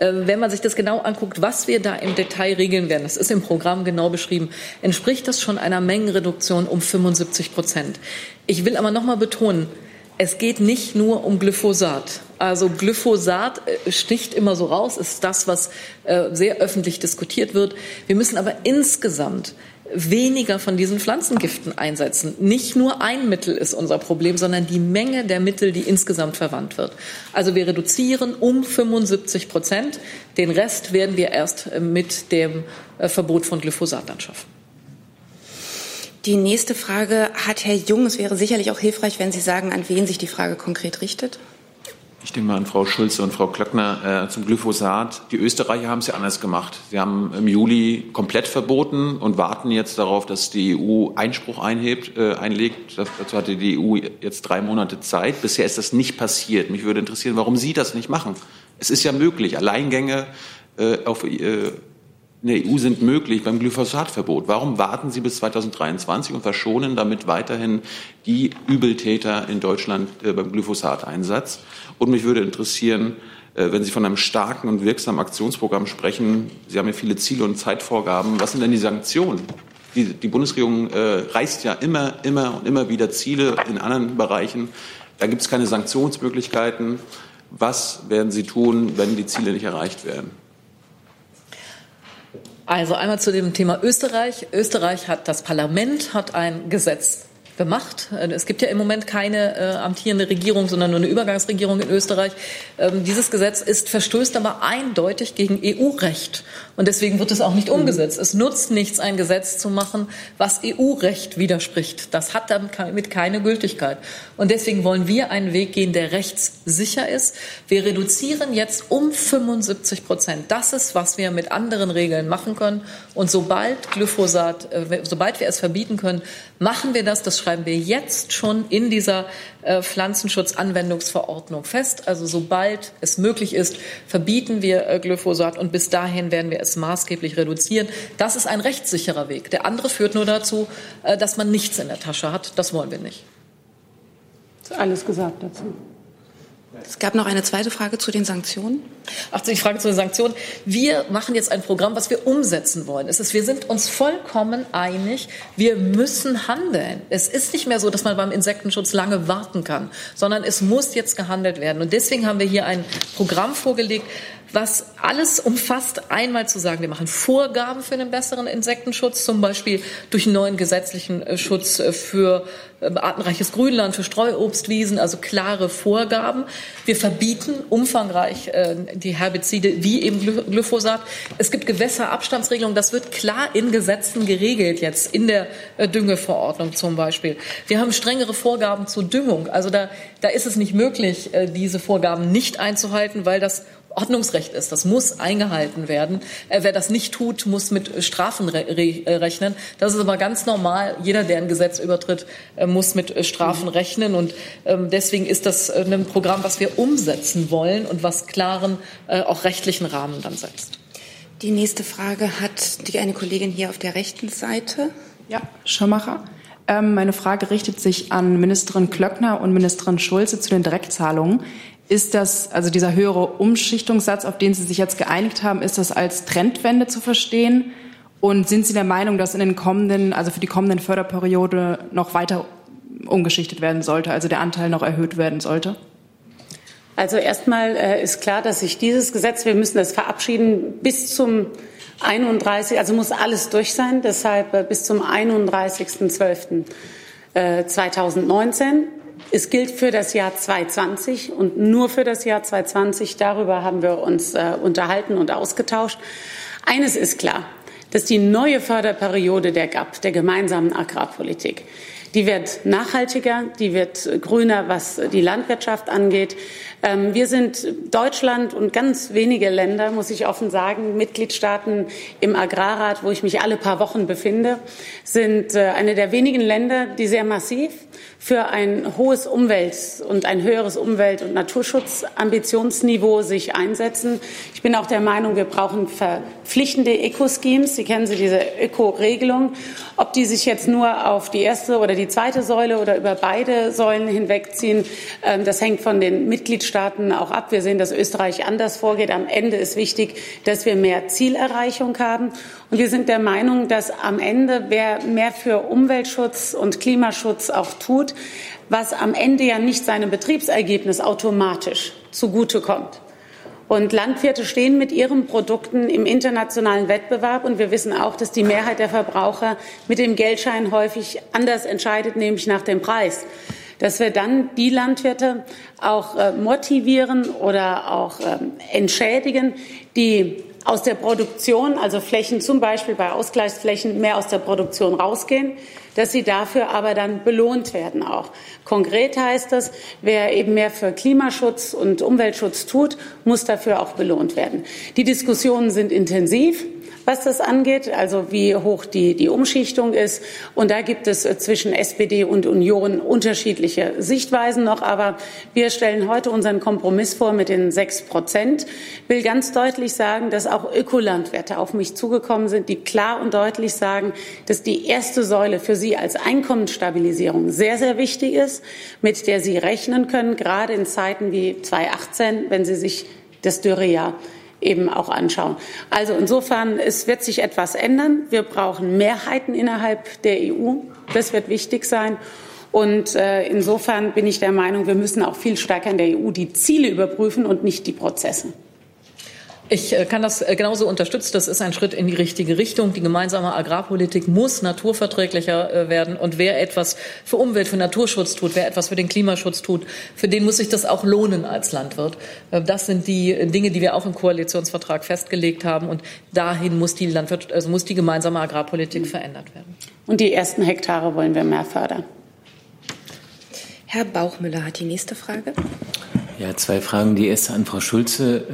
Wenn man sich das genau anguckt, was wir da im Detail regeln werden, das ist im Programm genau beschrieben, entspricht das schon einer Mengenreduktion um 75 Prozent. Ich will aber noch mal betonen, es geht nicht nur um Glyphosat. Also Glyphosat äh, sticht immer so raus, ist das, was äh, sehr öffentlich diskutiert wird. Wir müssen aber insgesamt weniger von diesen Pflanzengiften einsetzen. Nicht nur ein Mittel ist unser Problem, sondern die Menge der Mittel, die insgesamt verwandt wird. Also wir reduzieren um 75 Prozent. Den Rest werden wir erst äh, mit dem Verbot von Glyphosat dann schaffen. Die nächste Frage hat Herr Jung. Es wäre sicherlich auch hilfreich, wenn Sie sagen, an wen sich die Frage konkret richtet. Ich denke mal an Frau Schulze und Frau Klöckner äh, zum Glyphosat. Die Österreicher haben es ja anders gemacht. Sie haben im Juli komplett verboten und warten jetzt darauf, dass die EU Einspruch einhebt, äh, einlegt. Dazu hatte die EU jetzt drei Monate Zeit. Bisher ist das nicht passiert. Mich würde interessieren, warum Sie das nicht machen. Es ist ja möglich, Alleingänge äh, auf äh, in der EU sind möglich beim Glyphosatverbot. Warum warten Sie bis 2023 und verschonen damit weiterhin die Übeltäter in Deutschland äh, beim Glyphosateinsatz? Und mich würde interessieren, äh, wenn Sie von einem starken und wirksamen Aktionsprogramm sprechen, Sie haben ja viele Ziele und Zeitvorgaben, was sind denn die Sanktionen? Die, die Bundesregierung äh, reißt ja immer, immer und immer wieder Ziele in anderen Bereichen. Da gibt es keine Sanktionsmöglichkeiten. Was werden Sie tun, wenn die Ziele nicht erreicht werden? Also einmal zu dem Thema Österreich. Österreich hat das Parlament hat ein Gesetz gemacht. Es gibt ja im Moment keine äh, amtierende Regierung, sondern nur eine Übergangsregierung in Österreich. Ähm, dieses Gesetz ist verstößt aber eindeutig gegen EU-Recht. Und deswegen wird es auch nicht umgesetzt. Es nutzt nichts, ein Gesetz zu machen, was EU-Recht widerspricht. Das hat damit keine Gültigkeit. Und deswegen wollen wir einen Weg gehen, der rechtssicher ist. Wir reduzieren jetzt um 75 Prozent. Das ist, was wir mit anderen Regeln machen können. Und sobald Glyphosat, äh, sobald wir es verbieten können, machen wir das. Das schreiben wir jetzt schon in dieser äh, Pflanzenschutzanwendungsverordnung fest. Also sobald es möglich ist, verbieten wir äh, Glyphosat und bis dahin werden wir es maßgeblich reduzieren. Das ist ein rechtssicherer Weg. Der andere führt nur dazu, äh, dass man nichts in der Tasche hat. Das wollen wir nicht. Alles gesagt dazu. Es gab noch eine zweite Frage zu den Sanktionen. Ach, die Frage zu den Sanktionen. Wir machen jetzt ein Programm, was wir umsetzen wollen. Es ist, wir sind uns vollkommen einig, wir müssen handeln. Es ist nicht mehr so, dass man beim Insektenschutz lange warten kann, sondern es muss jetzt gehandelt werden. Und deswegen haben wir hier ein Programm vorgelegt, was alles umfasst, einmal zu sagen, wir machen Vorgaben für einen besseren Insektenschutz, zum Beispiel durch einen neuen gesetzlichen äh, Schutz äh, für äh, artenreiches Grünland, für Streuobstwiesen, also klare Vorgaben. Wir verbieten umfangreich die Herbizide wie eben Glyphosat. Es gibt Gewässerabstandsregelungen, das wird klar in Gesetzen geregelt jetzt, in der Düngeverordnung zum Beispiel. Wir haben strengere Vorgaben zur Düngung. Also da, da ist es nicht möglich, diese Vorgaben nicht einzuhalten, weil das Ordnungsrecht ist. Das muss eingehalten werden. Äh, wer das nicht tut, muss mit Strafen re äh, rechnen. Das ist aber ganz normal. Jeder, der ein Gesetz übertritt, äh, muss mit Strafen rechnen. Und ähm, deswegen ist das ein Programm, was wir umsetzen wollen und was klaren, auch rechtlichen Rahmen dann setzt. Die nächste Frage hat die eine Kollegin hier auf der rechten Seite. Ja, Schirmacher. Ähm, meine Frage richtet sich an Ministerin Klöckner und Ministerin Schulze zu den Direktzahlungen. Ist das, also dieser höhere Umschichtungssatz, auf den Sie sich jetzt geeinigt haben, ist das als Trendwende zu verstehen? Und sind Sie der Meinung, dass in den kommenden, also für die kommenden Förderperiode noch weiter umgeschichtet werden sollte, also der Anteil noch erhöht werden sollte? Also erstmal äh, ist klar, dass sich dieses Gesetz, wir müssen das verabschieden, bis zum 31, also muss alles durch sein, deshalb äh, bis zum 31.12.2019. Es gilt für das Jahr 2020 und nur für das Jahr 2020. Darüber haben wir uns äh, unterhalten und ausgetauscht. Eines ist klar, dass die neue Förderperiode der GAP, der gemeinsamen Agrarpolitik, die wird nachhaltiger, die wird grüner, was die Landwirtschaft angeht. Ähm, wir sind Deutschland und ganz wenige Länder, muss ich offen sagen, Mitgliedstaaten im Agrarrat, wo ich mich alle paar Wochen befinde, sind äh, eine der wenigen Länder, die sehr massiv für ein hohes Umwelt- und ein höheres Umwelt- und Naturschutzambitionsniveau sich einsetzen. Ich bin auch der Meinung, wir brauchen verpflichtende Eco-Schemes. Sie kennen sie, diese Öko-Regelung. Ob die sich jetzt nur auf die erste oder die zweite Säule oder über beide Säulen hinwegziehen, ähm, das hängt von den Mitgliedstaaten Mitgliedstaaten auch ab. Wir sehen, dass Österreich anders vorgeht. Am Ende ist wichtig, dass wir mehr Zielerreichung haben. Und wir sind der Meinung, dass am Ende wer mehr für Umweltschutz und Klimaschutz auch tut, was am Ende ja nicht seinem Betriebsergebnis automatisch zugutekommt. Und Landwirte stehen mit ihren Produkten im internationalen Wettbewerb. Und wir wissen auch, dass die Mehrheit der Verbraucher mit dem Geldschein häufig anders entscheidet, nämlich nach dem Preis dass wir dann die Landwirte auch äh, motivieren oder auch ähm, entschädigen, die aus der Produktion, also Flächen zum Beispiel bei Ausgleichsflächen, mehr aus der Produktion rausgehen, dass sie dafür aber dann belohnt werden auch. Konkret heißt das, wer eben mehr für Klimaschutz und Umweltschutz tut, muss dafür auch belohnt werden. Die Diskussionen sind intensiv was das angeht, also wie hoch die, die Umschichtung ist. Und da gibt es äh, zwischen SPD und Union unterschiedliche Sichtweisen noch. Aber wir stellen heute unseren Kompromiss vor mit den sechs Prozent. Will ganz deutlich sagen, dass auch Ökolandwirte auf mich zugekommen sind, die klar und deutlich sagen, dass die erste Säule für sie als Einkommensstabilisierung sehr, sehr wichtig ist, mit der sie rechnen können, gerade in Zeiten wie 2018, wenn sie sich das Dürrejahr eben auch anschauen. Also insofern, es wird sich etwas ändern. Wir brauchen Mehrheiten innerhalb der EU. Das wird wichtig sein. Und äh, insofern bin ich der Meinung, wir müssen auch viel stärker in der EU die Ziele überprüfen und nicht die Prozesse. Ich äh, kann das äh, genauso unterstützen. Das ist ein Schritt in die richtige Richtung. Die gemeinsame Agrarpolitik muss naturverträglicher äh, werden. Und wer etwas für Umwelt, für Naturschutz tut, wer etwas für den Klimaschutz tut, für den muss sich das auch lohnen als Landwirt. Das sind die Dinge, die wir auch im Koalitionsvertrag festgelegt haben. Und dahin muss die Landwirt, also muss die gemeinsame Agrarpolitik verändert werden. Und die ersten Hektare wollen wir mehr fördern. Herr Bauchmüller hat die nächste Frage. Ja, zwei Fragen. Die erste an Frau Schulze.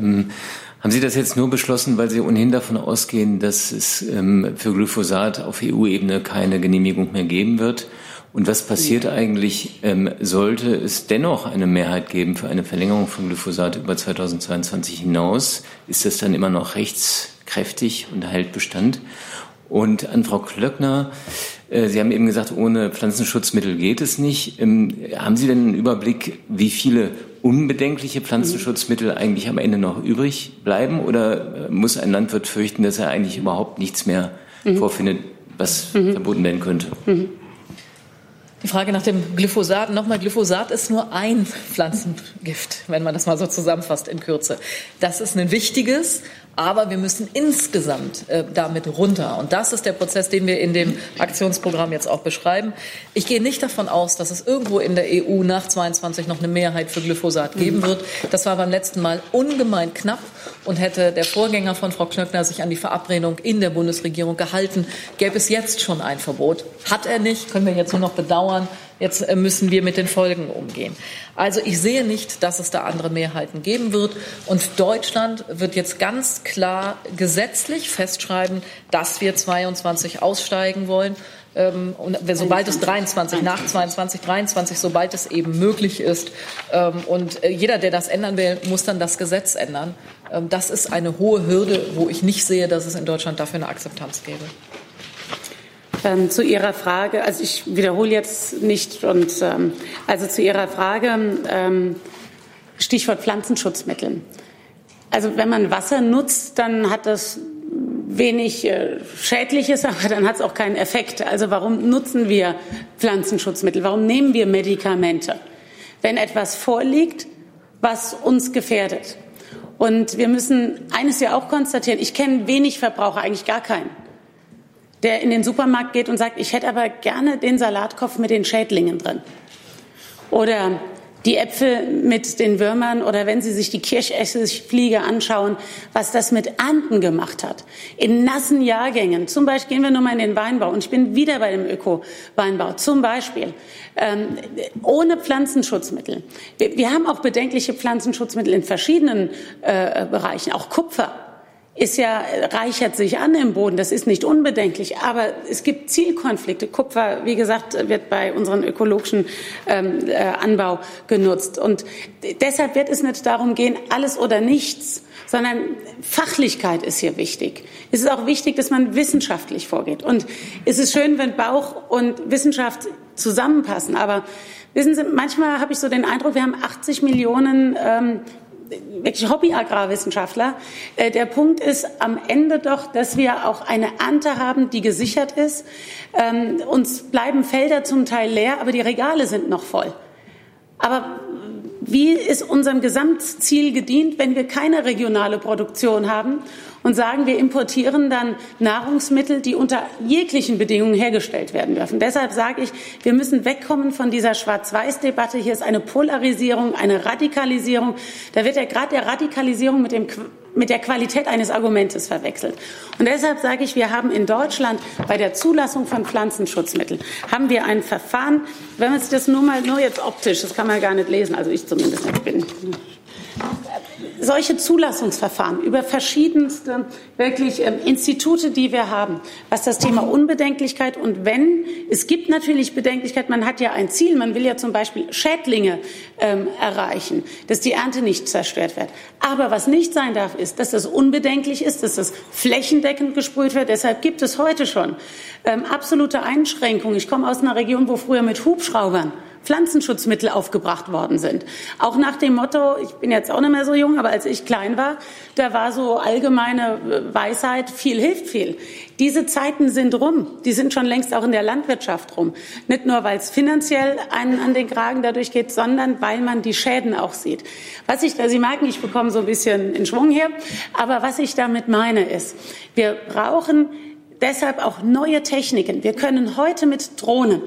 Haben Sie das jetzt nur beschlossen, weil Sie ohnehin davon ausgehen, dass es ähm, für Glyphosat auf EU-Ebene keine Genehmigung mehr geben wird? Und was passiert eigentlich, ähm, sollte es dennoch eine Mehrheit geben für eine Verlängerung von Glyphosat über 2022 hinaus? Ist das dann immer noch rechtskräftig und erhält Bestand? Und an Frau Klöckner, äh, Sie haben eben gesagt, ohne Pflanzenschutzmittel geht es nicht. Ähm, haben Sie denn einen Überblick, wie viele unbedenkliche Pflanzenschutzmittel eigentlich am Ende noch übrig bleiben? Oder äh, muss ein Landwirt fürchten, dass er eigentlich überhaupt nichts mehr mhm. vorfindet, was mhm. verboten werden könnte? Mhm. Die Frage nach dem Glyphosat. Nochmal, Glyphosat ist nur ein Pflanzengift, wenn man das mal so zusammenfasst in Kürze. Das ist ein wichtiges, aber wir müssen insgesamt äh, damit runter. Und das ist der Prozess, den wir in dem Aktionsprogramm jetzt auch beschreiben. Ich gehe nicht davon aus, dass es irgendwo in der EU nach 22 noch eine Mehrheit für Glyphosat geben wird. Das war beim letzten Mal ungemein knapp. Und hätte der Vorgänger von Frau Knöckner sich an die Verabredung in der Bundesregierung gehalten, gäbe es jetzt schon ein Verbot. Hat er nicht, können wir jetzt nur noch bedauern. Jetzt äh, müssen wir mit den Folgen umgehen. Also ich sehe nicht, dass es da andere Mehrheiten geben wird. Und Deutschland wird jetzt ganz klar gesetzlich festschreiben, dass wir 22 aussteigen wollen. Ähm, und sobald es 23, nach 22, 23, sobald es eben möglich ist. Ähm, und äh, jeder, der das ändern will, muss dann das Gesetz ändern. Ähm, das ist eine hohe Hürde, wo ich nicht sehe, dass es in Deutschland dafür eine Akzeptanz gäbe. Ähm, zu Ihrer Frage, also ich wiederhole jetzt nicht und ähm, also zu Ihrer Frage, ähm, Stichwort Pflanzenschutzmittel. Also wenn man Wasser nutzt, dann hat das wenig äh, Schädliches, aber dann hat es auch keinen Effekt. Also warum nutzen wir Pflanzenschutzmittel? Warum nehmen wir Medikamente? Wenn etwas vorliegt, was uns gefährdet. Und wir müssen eines ja auch konstatieren, ich kenne wenig Verbraucher, eigentlich gar keinen der in den Supermarkt geht und sagt, ich hätte aber gerne den Salatkopf mit den Schädlingen drin. Oder die Äpfel mit den Würmern oder wenn Sie sich die Kirschessigfliege anschauen, was das mit Anden gemacht hat. In nassen Jahrgängen. Zum Beispiel gehen wir nur mal in den Weinbau und ich bin wieder bei dem Öko-Weinbau. Zum Beispiel ähm, ohne Pflanzenschutzmittel. Wir, wir, haben auch bedenkliche Pflanzenschutzmittel in verschiedenen äh, Bereichen, auch Kupfer ist ja, reichert sich an im Boden. Das ist nicht unbedenklich. Aber es gibt Zielkonflikte. Kupfer, wie gesagt, wird bei unserem ökologischen ähm, äh, Anbau genutzt. Und deshalb wird es nicht darum gehen, alles oder nichts, sondern Fachlichkeit ist hier wichtig. Es ist auch wichtig, dass man wissenschaftlich vorgeht. Und es ist schön, wenn Bauch und Wissenschaft zusammenpassen. Aber wissen Sie, manchmal habe ich so den Eindruck, wir haben 80 Millionen ähm, wirklich Hobby-Agrarwissenschaftler. Äh, der Punkt ist am Ende doch, dass wir auch eine Ernte haben, die gesichert ist. Ähm, uns bleiben Felder zum Teil leer, aber die Regale sind noch voll. Aber wie ist unserem Gesamtziel gedient, wenn wir keine regionale Produktion haben und sagen, wir importieren dann Nahrungsmittel, die unter jeglichen Bedingungen hergestellt werden dürfen? Deshalb sage ich, wir müssen wegkommen von dieser Schwarz-Weiß-Debatte. Hier ist eine Polarisierung, eine Radikalisierung. Da wird ja gerade der Radikalisierung mit dem mit der Qualität eines Argumentes verwechselt. Und deshalb sage ich, wir haben in Deutschland bei der Zulassung von Pflanzenschutzmitteln haben wir ein Verfahren, wenn man sich das nur mal nur jetzt optisch, das kann man gar nicht lesen, also ich zumindest nicht bin solche Zulassungsverfahren über verschiedenste wirklich äh, Institute, die wir haben, was das Thema Unbedenklichkeit und wenn, es gibt natürlich Bedenklichkeit, man hat ja ein Ziel, man will ja zum Beispiel Schädlinge ähm, erreichen, dass die Ernte nicht zerstört wird. Aber was nicht sein darf, ist, dass das unbedenklich ist, dass das flächendeckend gesprüht wird. Deshalb gibt es heute schon ähm, absolute Einschränkungen. Ich komme aus einer Region, wo früher mit Hubschraubern Pflanzenschutzmittel aufgebracht worden sind. Auch nach dem Motto, ich bin jetzt auch nicht mehr so jung, aber als ich klein war, da war so allgemeine äh, Weisheit, viel hilft viel. Diese Zeiten sind rum. Die sind schon längst auch in der Landwirtschaft rum. Nicht nur, weil es finanziell einen an den Kragen dadurch geht, sondern weil man die Schäden auch sieht. Was ich, Sie merken, ich bekomme so ein bisschen in Schwung hier, aber was ich damit meine ist, wir brauchen deshalb auch neue Techniken. Wir können heute mit Drohnen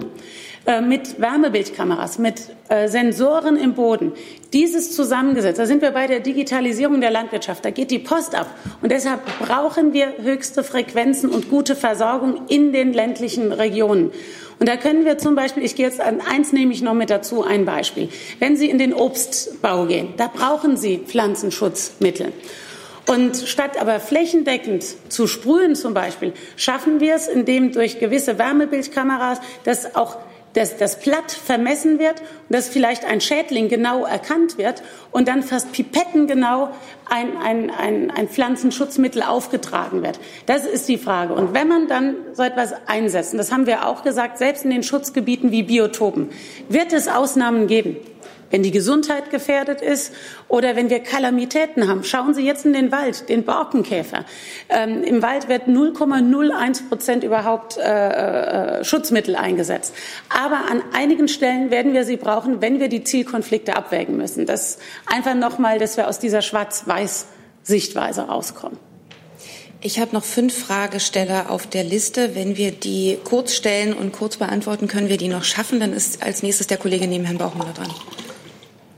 äh, mit Wärmebildkameras, mit äh, Sensoren im Boden. Dieses zusammengesetzt, da sind wir bei der Digitalisierung der Landwirtschaft, da geht die Post ab. Und deshalb brauchen wir höchste Frequenzen und gute Versorgung in den ländlichen Regionen. Und da können wir zum Beispiel, ich gehe jetzt an eins nehme ich noch mit dazu, ein Beispiel. Wenn Sie in den Obstbau gehen, da brauchen Sie Pflanzenschutzmittel. Und statt aber flächendeckend zu sprühen zum Beispiel, schaffen wir es, indem durch gewisse Wärmebildkameras das auch dass das Platt vermessen wird und dass vielleicht ein Schädling genau erkannt wird und dann fast pipettengenau ein, ein, ein, ein Pflanzenschutzmittel aufgetragen wird. Das ist die Frage. Und wenn man dann so etwas einsetzt, und das haben wir auch gesagt, selbst in den Schutzgebieten wie Biotopen, wird es Ausnahmen geben wenn die Gesundheit gefährdet ist oder wenn wir Kalamitäten haben. Schauen Sie jetzt in den Wald, den Borkenkäfer. Ähm, Im Wald wird 0,01 Prozent überhaupt äh, äh, Schutzmittel eingesetzt. Aber an einigen Stellen werden wir sie brauchen, wenn wir die Zielkonflikte abwägen müssen. Das einfach nochmal, dass wir aus dieser Schwarz-Weiß-Sichtweise rauskommen. Ich habe noch fünf Fragesteller auf der Liste. Wenn wir die kurz stellen und kurz beantworten, können wir die noch schaffen. Dann ist als nächstes der Kollege neben Herrn Bauchmüller dran.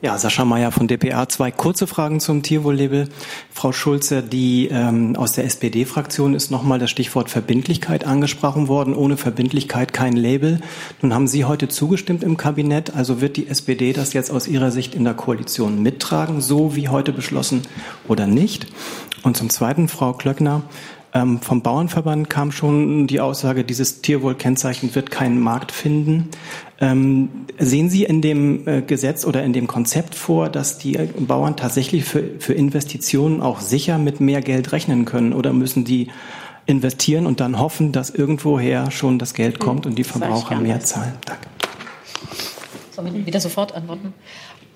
Ja, Sascha Mayer von dpa. Zwei kurze Fragen zum Tierwohl-Label. Frau Schulze, die ähm, aus der SPD-Fraktion ist nochmal das Stichwort Verbindlichkeit angesprochen worden. Ohne Verbindlichkeit kein Label. Nun haben Sie heute zugestimmt im Kabinett. Also wird die SPD das jetzt aus Ihrer Sicht in der Koalition mittragen, so wie heute beschlossen oder nicht? Und zum Zweiten, Frau Klöckner, ähm, vom Bauernverband kam schon die Aussage, dieses Tierwohlkennzeichen wird keinen Markt finden. Ähm, sehen Sie in dem äh, Gesetz oder in dem Konzept vor, dass die Bauern tatsächlich für, für Investitionen auch sicher mit mehr Geld rechnen können oder müssen die investieren und dann hoffen, dass irgendwoher schon das Geld kommt und die Verbraucher mehr zahlen? Danke. Sollen wir wieder sofort antworten?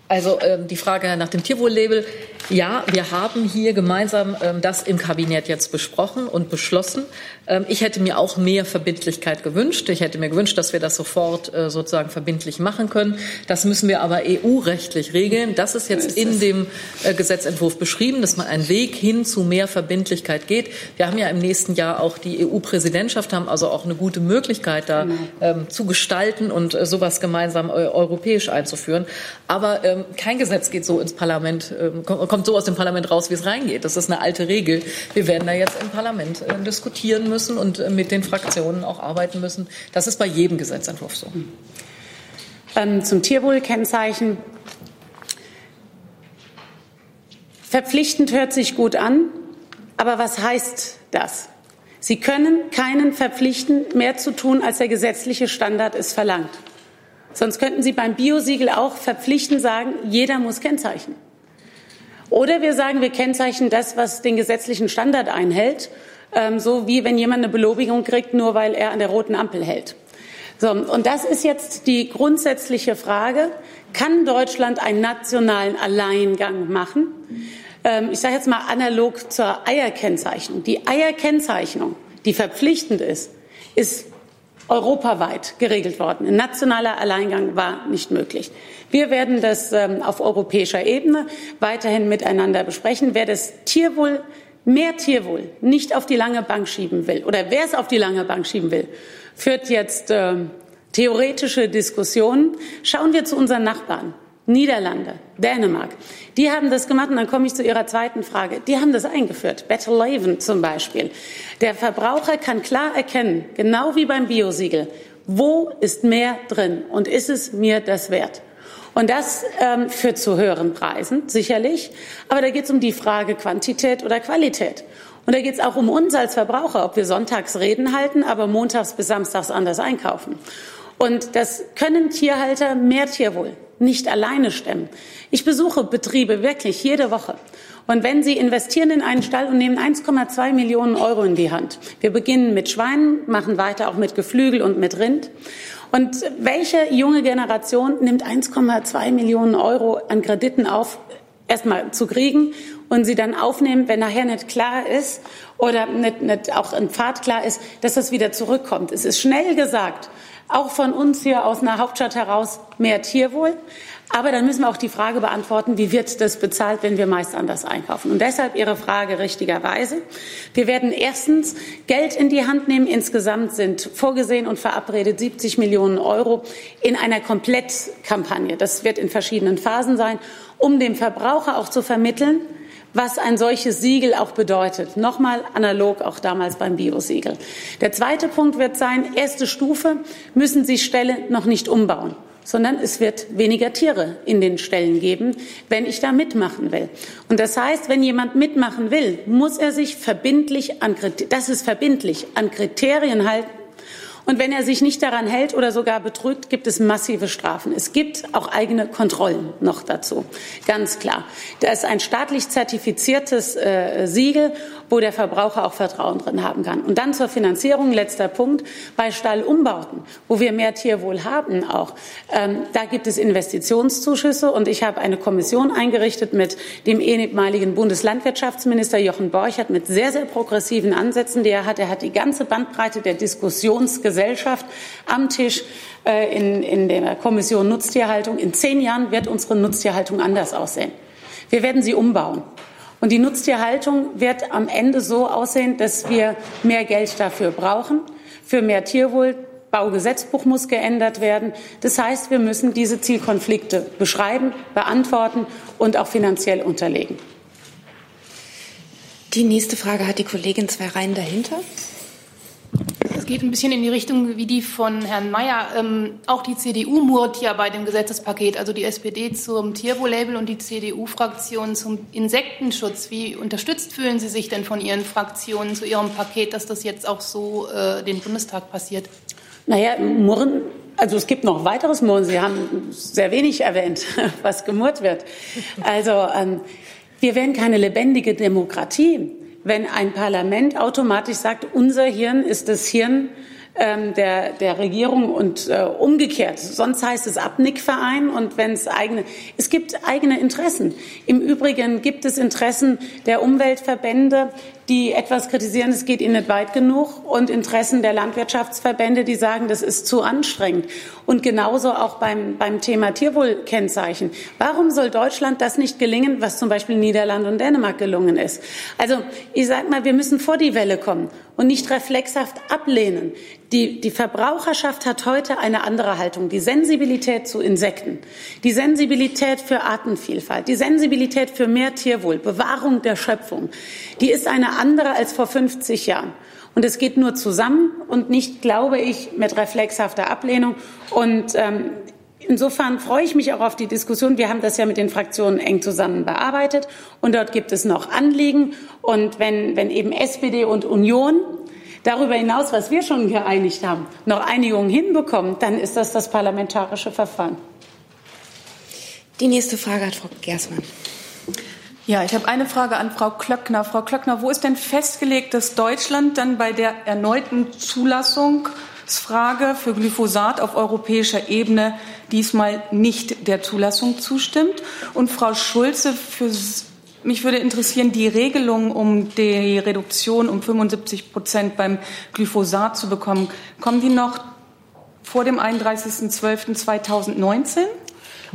Also ähm, die Frage nach dem Tierwohl-Label. Ja, wir haben hier gemeinsam ähm, das im Kabinett jetzt besprochen und beschlossen. Ähm, ich hätte mir auch mehr Verbindlichkeit gewünscht. Ich hätte mir gewünscht, dass wir das sofort äh, sozusagen verbindlich machen können. Das müssen wir aber EU-rechtlich regeln. Das ist jetzt in dem äh, Gesetzentwurf beschrieben, dass man einen Weg hin zu mehr Verbindlichkeit geht. Wir haben ja im nächsten Jahr auch die EU-Präsidentschaft, haben also auch eine gute Möglichkeit, da genau. ähm, zu gestalten und äh, sowas gemeinsam äh, europäisch einzuführen. Aber ähm, kein Gesetz geht so ins Parlament, ähm, kommt so aus dem Parlament raus, wie es reingeht. Das ist eine alte Regel. Wir werden da jetzt im Parlament äh, diskutieren müssen und äh, mit den Fraktionen auch arbeiten müssen. Das ist bei jedem Gesetzentwurf so. Ähm, zum Tierwohlkennzeichen. Verpflichtend hört sich gut an, aber was heißt das? Sie können keinen verpflichten, mehr zu tun, als der gesetzliche Standard es verlangt. Sonst könnten Sie beim Biosiegel auch verpflichtend sagen, jeder muss kennzeichnen. Oder wir sagen, wir kennzeichnen das, was den gesetzlichen Standard einhält, ähm, so wie wenn jemand eine Belobigung kriegt, nur weil er an der roten Ampel hält. So, und das ist jetzt die grundsätzliche Frage. Kann Deutschland einen nationalen Alleingang machen? Ähm, ich sage jetzt mal analog zur Eierkennzeichnung. Die Eierkennzeichnung, die verpflichtend ist, ist europaweit geregelt worden. Ein nationaler Alleingang war nicht möglich. Wir werden das ähm, auf europäischer Ebene weiterhin miteinander besprechen. Wer das Tierwohl, mehr Tierwohl nicht auf die lange Bank schieben will oder wer es auf die lange Bank schieben will, führt jetzt äh, theoretische Diskussionen. Schauen wir zu unseren Nachbarn. Niederlande, Dänemark. Die haben das gemacht und dann komme ich zu Ihrer zweiten Frage. Die haben das eingeführt. Better Laven zum Beispiel. Der Verbraucher kann klar erkennen, genau wie beim Biosiegel, wo ist mehr drin und ist es mir das wert? Und das ähm, führt zu höheren Preisen, sicherlich. Aber da geht es um die Frage Quantität oder Qualität. Und da geht es auch um uns als Verbraucher, ob wir sonntags Reden halten, aber montags bis samstags anders einkaufen. Und das können Tierhalter mehr Tierwohl nicht alleine stemmen. Ich besuche Betriebe wirklich jede Woche. Und wenn Sie investieren in einen Stall und nehmen 1,2 Millionen Euro in die Hand, wir beginnen mit Schweinen, machen weiter auch mit Geflügel und mit Rind. Und welche junge Generation nimmt 1,2 Millionen Euro an Krediten auf, erstmal zu kriegen und sie dann aufnehmen, wenn nachher nicht klar ist oder nicht, nicht auch ein Pfad klar ist, dass das wieder zurückkommt. Es ist schnell gesagt auch von uns hier aus einer Hauptstadt heraus mehr Tierwohl. Aber dann müssen wir auch die Frage beantworten, wie wird das bezahlt, wenn wir meist anders einkaufen? Und deshalb Ihre Frage richtigerweise. Wir werden erstens Geld in die Hand nehmen. Insgesamt sind vorgesehen und verabredet 70 Millionen Euro in einer Komplettkampagne. Das wird in verschiedenen Phasen sein, um dem Verbraucher auch zu vermitteln, was ein solches Siegel auch bedeutet. Nochmal analog auch damals beim Biosiegel. Der zweite Punkt wird sein, erste Stufe müssen Sie Ställe noch nicht umbauen sondern es wird weniger Tiere in den Ställen geben, wenn ich da mitmachen will. Und das heißt, wenn jemand mitmachen will, muss er sich verbindlich an, das ist verbindlich, an Kriterien halten Und wenn er sich nicht daran hält oder sogar betrügt, gibt es massive Strafen. Es gibt auch eigene Kontrollen noch dazu, ganz klar. Da ist ein staatlich zertifiziertes äh, Siegel, wo der Verbraucher auch Vertrauen drin haben kann. Und dann zur Finanzierung, letzter Punkt, bei Stallumbauten, wo wir mehr Tierwohl haben auch. Ähm, da gibt es Investitionszuschüsse und ich habe eine Kommission eingerichtet mit dem ehemaligen Bundeslandwirtschaftsminister Jochen Borchert mit sehr, sehr progressiven Ansätzen, die er hat. Er hat die ganze Bandbreite der Diskussionsgesellschaft am Tisch äh, in, in der Kommission Nutztierhaltung. In zehn Jahren wird unsere Nutztierhaltung anders aussehen. Wir werden sie umbauen. Und die Nutztierhaltung wird am Ende so aussehen, dass wir mehr Geld dafür brauchen, für mehr Tierwohl. Baugesetzbuch muss geändert werden. Das heißt, wir müssen diese Zielkonflikte beschreiben, beantworten und auch finanziell unterlegen. Die nächste Frage hat die Kollegin zwei Reihen dahinter. Es geht ein bisschen in die Richtung wie die von Herrn Mayer. Ähm, auch die CDU murrt ja bei dem Gesetzespaket, also die SPD zum Tierwohl-Label und die CDU-Fraktion zum Insektenschutz. Wie unterstützt fühlen Sie sich denn von Ihren Fraktionen zu Ihrem Paket, dass das jetzt auch so äh, den Bundestag passiert? Naja, Murren also es gibt noch weiteres Murren. Sie haben sehr wenig erwähnt, was gemurrt wird. Also ähm, wir werden keine lebendige Demokratie, wenn ein Parlament automatisch sagt, unser Hirn ist das Hirn ähm, der, der Regierung und äh, umgekehrt. Sonst heißt es Abnickverein und wenn es eigene, es gibt eigene Interessen. Im Übrigen gibt es Interessen der Umweltverbände, die etwas kritisieren, es geht ihnen nicht weit genug und Interessen der Landwirtschaftsverbände, die sagen, das ist zu anstrengend. Und genauso auch beim, beim Thema Tierwohlkennzeichen. Warum soll Deutschland das nicht gelingen, was zum Beispiel Niederland und Dänemark gelungen ist? Also ich sage mal, wir müssen vor die Welle kommen und nicht reflexhaft ablehnen. Die, die Verbraucherschaft hat heute eine andere Haltung. Die Sensibilität zu Insekten, die Sensibilität für Artenvielfalt, die Sensibilität für mehr Tierwohl, Bewahrung der Schöpfung, die ist eine andere als vor 50 Jahren. Und es geht nur zusammen und nicht, glaube ich, mit reflexhafter Ablehnung. Und ähm, Insofern freue ich mich auch auf die Diskussion. Wir haben das ja mit den Fraktionen eng zusammen bearbeitet und dort gibt es noch Anliegen. Und wenn, wenn eben SPD und Union darüber hinaus, was wir schon geeinigt haben, noch Einigung hinbekommen, dann ist das das parlamentarische Verfahren. Die nächste Frage hat Frau Gersmann. Ja, ich habe eine Frage an Frau Klöckner. Frau Klöckner, wo ist denn festgelegt, dass Deutschland dann bei der erneuten Zulassungsfrage für Glyphosat auf europäischer Ebene diesmal nicht der Zulassung zustimmt? Und Frau Schulze, für mich würde interessieren, die Regelung, um die Reduktion um 75 Prozent beim Glyphosat zu bekommen, kommen die noch vor dem 31.12.2019?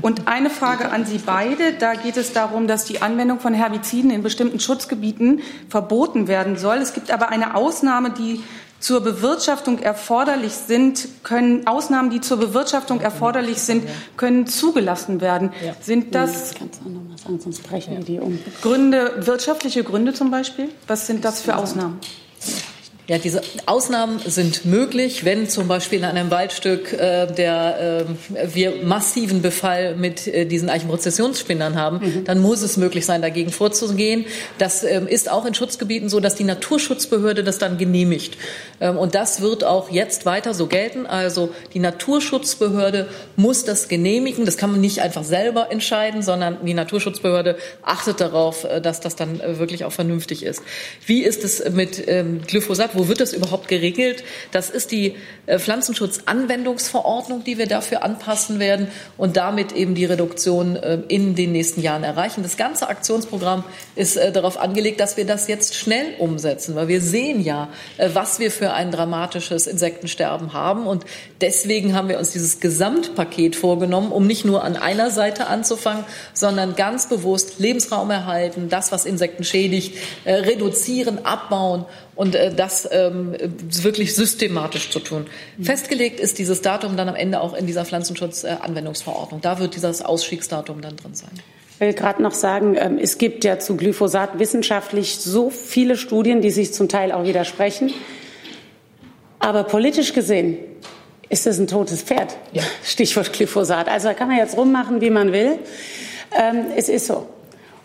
Und eine Frage an Sie beide. Da geht es darum, dass die Anwendung von Herbiziden in bestimmten Schutzgebieten verboten werden soll. Es gibt aber eine Ausnahme, die zur Bewirtschaftung erforderlich sind, können Ausnahmen, die zur Bewirtschaftung erforderlich sind, können zugelassen werden. Sind das Gründe, wirtschaftliche Gründe zum Beispiel? Was sind das für Ausnahmen? Ja, diese Ausnahmen sind möglich, wenn zum Beispiel in einem Waldstück äh, der, äh, wir massiven Befall mit äh, diesen Eichenprozessionsspinnern haben, mhm. dann muss es möglich sein, dagegen vorzugehen. Das ähm, ist auch in Schutzgebieten so, dass die Naturschutzbehörde das dann genehmigt. Ähm, und das wird auch jetzt weiter so gelten. Also die Naturschutzbehörde muss das genehmigen. Das kann man nicht einfach selber entscheiden, sondern die Naturschutzbehörde achtet darauf, äh, dass das dann äh, wirklich auch vernünftig ist. Wie ist es mit ähm, Glyphosat? Wo wird das überhaupt geregelt? Das ist die äh, Pflanzenschutzanwendungsverordnung, die wir dafür anpassen werden und damit eben die Reduktion äh, in den nächsten Jahren erreichen. Das ganze Aktionsprogramm ist äh, darauf angelegt, dass wir das jetzt schnell umsetzen, weil wir sehen ja, was wir für ein dramatisches Insektensterben haben. Und deswegen haben wir uns dieses Gesamtpaket vorgenommen, um nicht nur an einer Seite anzufangen, sondern ganz bewusst Lebensraum erhalten, das, was Insekten schädigt, reduzieren, abbauen und äh, das ähm, wirklich systematisch zu tun. Mhm. Festgelegt ist dieses Datum dann am Ende auch in dieser Pflanzenschutzanwendungsverordnung. Da wird dieses Ausstiegsdatum dann drin sein. Ich will gerade noch sagen, ähm, es gibt ja zu Glyphosat wissenschaftlich so viele Studien, die sich zum Teil auch widersprechen. Aber politisch gesehen ist es ein totes Pferd. Ja. Stichwort Glyphosat. Also da kann man jetzt rummachen, wie man will. Ähm, es ist so.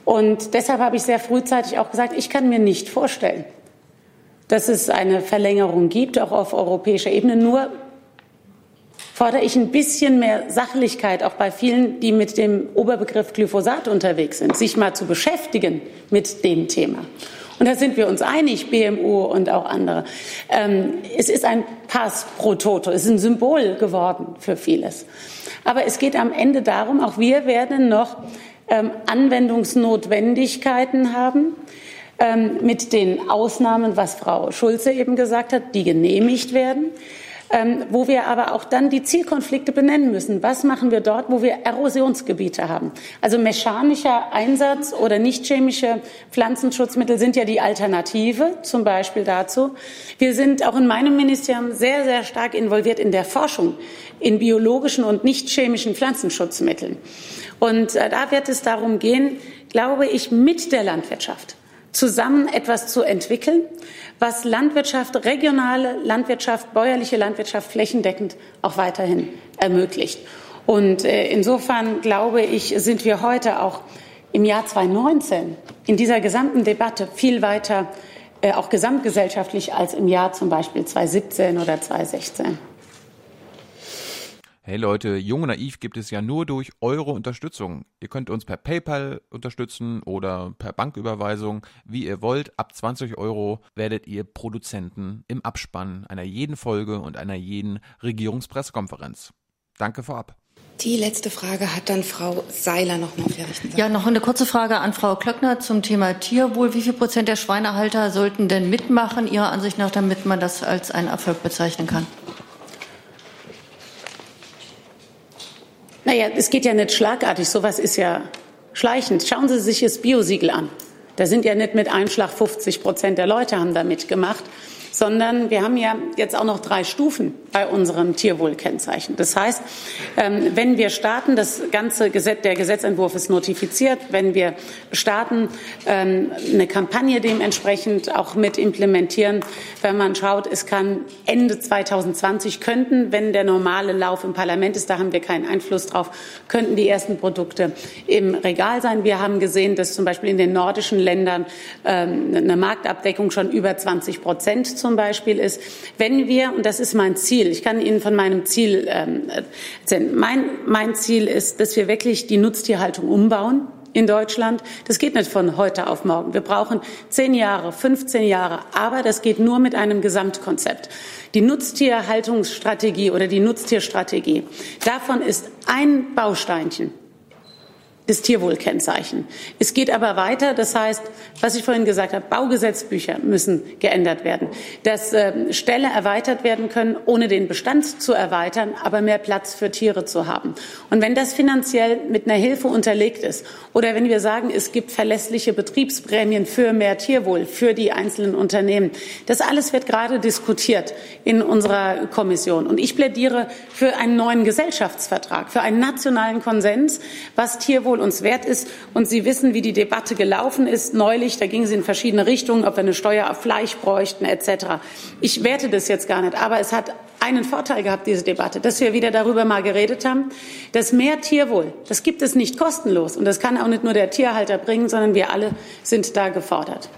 Und deshalb habe ich sehr frühzeitig auch gesagt, ich kann mir nicht vorstellen, dass es eine Verlängerung gibt, auch auf europäischer Ebene. Nur fordere ich ein bisschen mehr Sachlichkeit, auch bei vielen, die mit dem Oberbegriff Glyphosat unterwegs sind, sich mal zu beschäftigen mit dem Thema. Und da sind wir uns einig, BMU und auch andere. Ähm, es ist ein Pass pro Toto, es ist ein Symbol geworden für vieles. Aber es geht am Ende darum, auch wir werden noch ähm, Anwendungsnotwendigkeiten haben ähm, mit den Ausnahmen, was Frau Schulze eben gesagt hat, die genehmigt werden. Ähm, wo wir aber auch dann die Zielkonflikte benennen müssen. Was machen wir dort, wo wir Erosionsgebiete haben? Also mechanischer Einsatz oder nicht chemische Pflanzenschutzmittel sind ja die Alternative, zum Beispiel dazu. Wir sind auch in meinem Ministerium sehr, sehr stark involviert in der Forschung in biologischen und nicht chemischen Pflanzenschutzmitteln. Und äh, da wird es darum gehen, glaube ich, mit der Landwirtschaft zusammen etwas zu entwickeln, was Landwirtschaft, regionale Landwirtschaft, bäuerliche Landwirtschaft flächendeckend auch weiterhin ermöglicht. Und äh, insofern glaube ich, sind wir heute auch im Jahr 2019 in dieser gesamten Debatte viel weiter, äh, auch gesamtgesellschaftlich, als im Jahr zum Beispiel 2017 oder 2016. Hey Leute, Jung und Naiv gibt es ja nur durch eure Unterstützung. Ihr könnt uns per PayPal unterstützen oder per Banküberweisung, wie ihr wollt. Ab 20 Euro werdet ihr Produzenten im Abspann einer jeden Folge und einer jeden Regierungspressekonferenz. Danke vorab. Die letzte Frage hat dann Frau Seiler noch mal auf der rechten Seite. Ja, noch eine kurze Frage an Frau Klöckner zum Thema Tierwohl. Wie viel Prozent der Schweinehalter sollten denn mitmachen, Ihrer Ansicht nach, damit man das als einen Erfolg bezeichnen kann? Naja, es geht ja nicht schlagartig. Sowas ist ja schleichend. Schauen Sie sich das Biosiegel an. Da sind ja nicht mit einem Schlag 50 Prozent der Leute haben da mitgemacht sondern wir haben ja jetzt auch noch drei Stufen bei unserem Tierwohlkennzeichen. Das heißt, ähm, wenn wir starten, das ganze Gesetz, der Gesetzentwurf ist notifiziert, wenn wir starten, ähm, eine Kampagne dementsprechend auch mit implementieren, wenn man schaut, es kann Ende 2020 könnten, wenn der normale Lauf im Parlament ist, da haben wir keinen Einfluss drauf, könnten die ersten Produkte im Regal sein. Wir haben gesehen, dass zum Beispiel in den nordischen Ländern ähm, eine Marktabdeckung schon über 20 Prozent zum Beispiel ist, wenn wir, und das ist mein Ziel, ich kann Ihnen von meinem Ziel ähm, erzählen, mein, mein Ziel ist, dass wir wirklich die Nutztierhaltung umbauen in Deutschland. Das geht nicht von heute auf morgen. Wir brauchen zehn Jahre, 15 Jahre, aber das geht nur mit einem Gesamtkonzept. Die Nutztierhaltungsstrategie oder die Nutztierstrategie, davon ist ein Bausteinchen das Tierwohlkennzeichen. Es geht aber weiter. Das heißt, was ich vorhin gesagt habe, Baugesetzbücher müssen geändert werden, dass äh, Ställe erweitert werden können, ohne den Bestand zu erweitern, aber mehr Platz für Tiere zu haben. Und wenn das finanziell mit einer Hilfe unterlegt ist oder wenn wir sagen, es gibt verlässliche Betriebsprämien für mehr Tierwohl für die einzelnen Unternehmen, das alles wird gerade diskutiert in unserer Kommission. Und ich plädiere für einen neuen Gesellschaftsvertrag, für einen nationalen Konsens, was Tierwohl Tierwohl uns wert ist. Und Sie wissen, wie die Debatte gelaufen ist neulich. Da ging sie in verschiedene Richtungen, ob wir eine Steuer auf Fleisch bräuchten etc. Ich werte das jetzt gar nicht, aber es hat einen Vorteil gehabt, diese Debatte, dass wir wieder darüber mal geredet haben, dass mehr Tierwohl, das gibt es nicht kostenlos. Und das kann auch nicht nur der Tierhalter bringen, sondern wir alle sind da gefordert.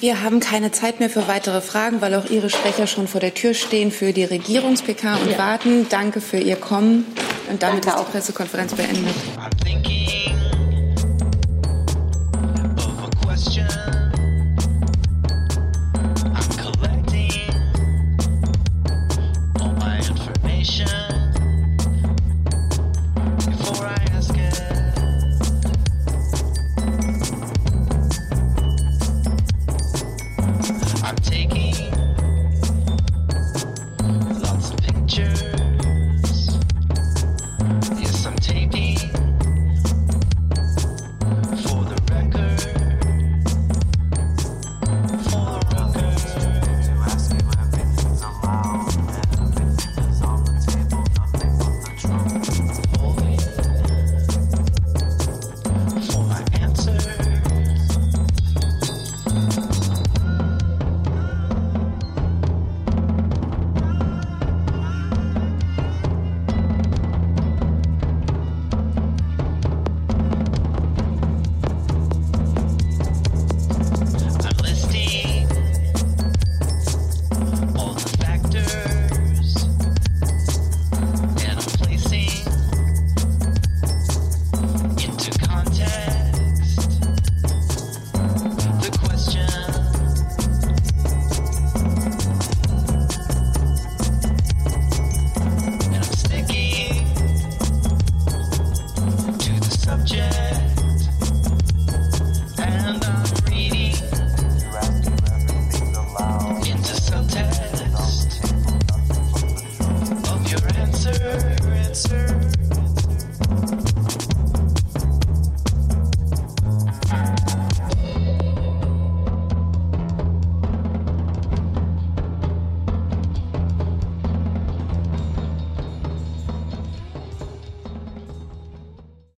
Wir haben keine Zeit mehr für weitere Fragen, weil auch Ihre Sprecher schon vor der Tür stehen für die Regierungs-PK und ja. warten. Danke für Ihr Kommen. Und damit Danke ist die Pressekonferenz beendet.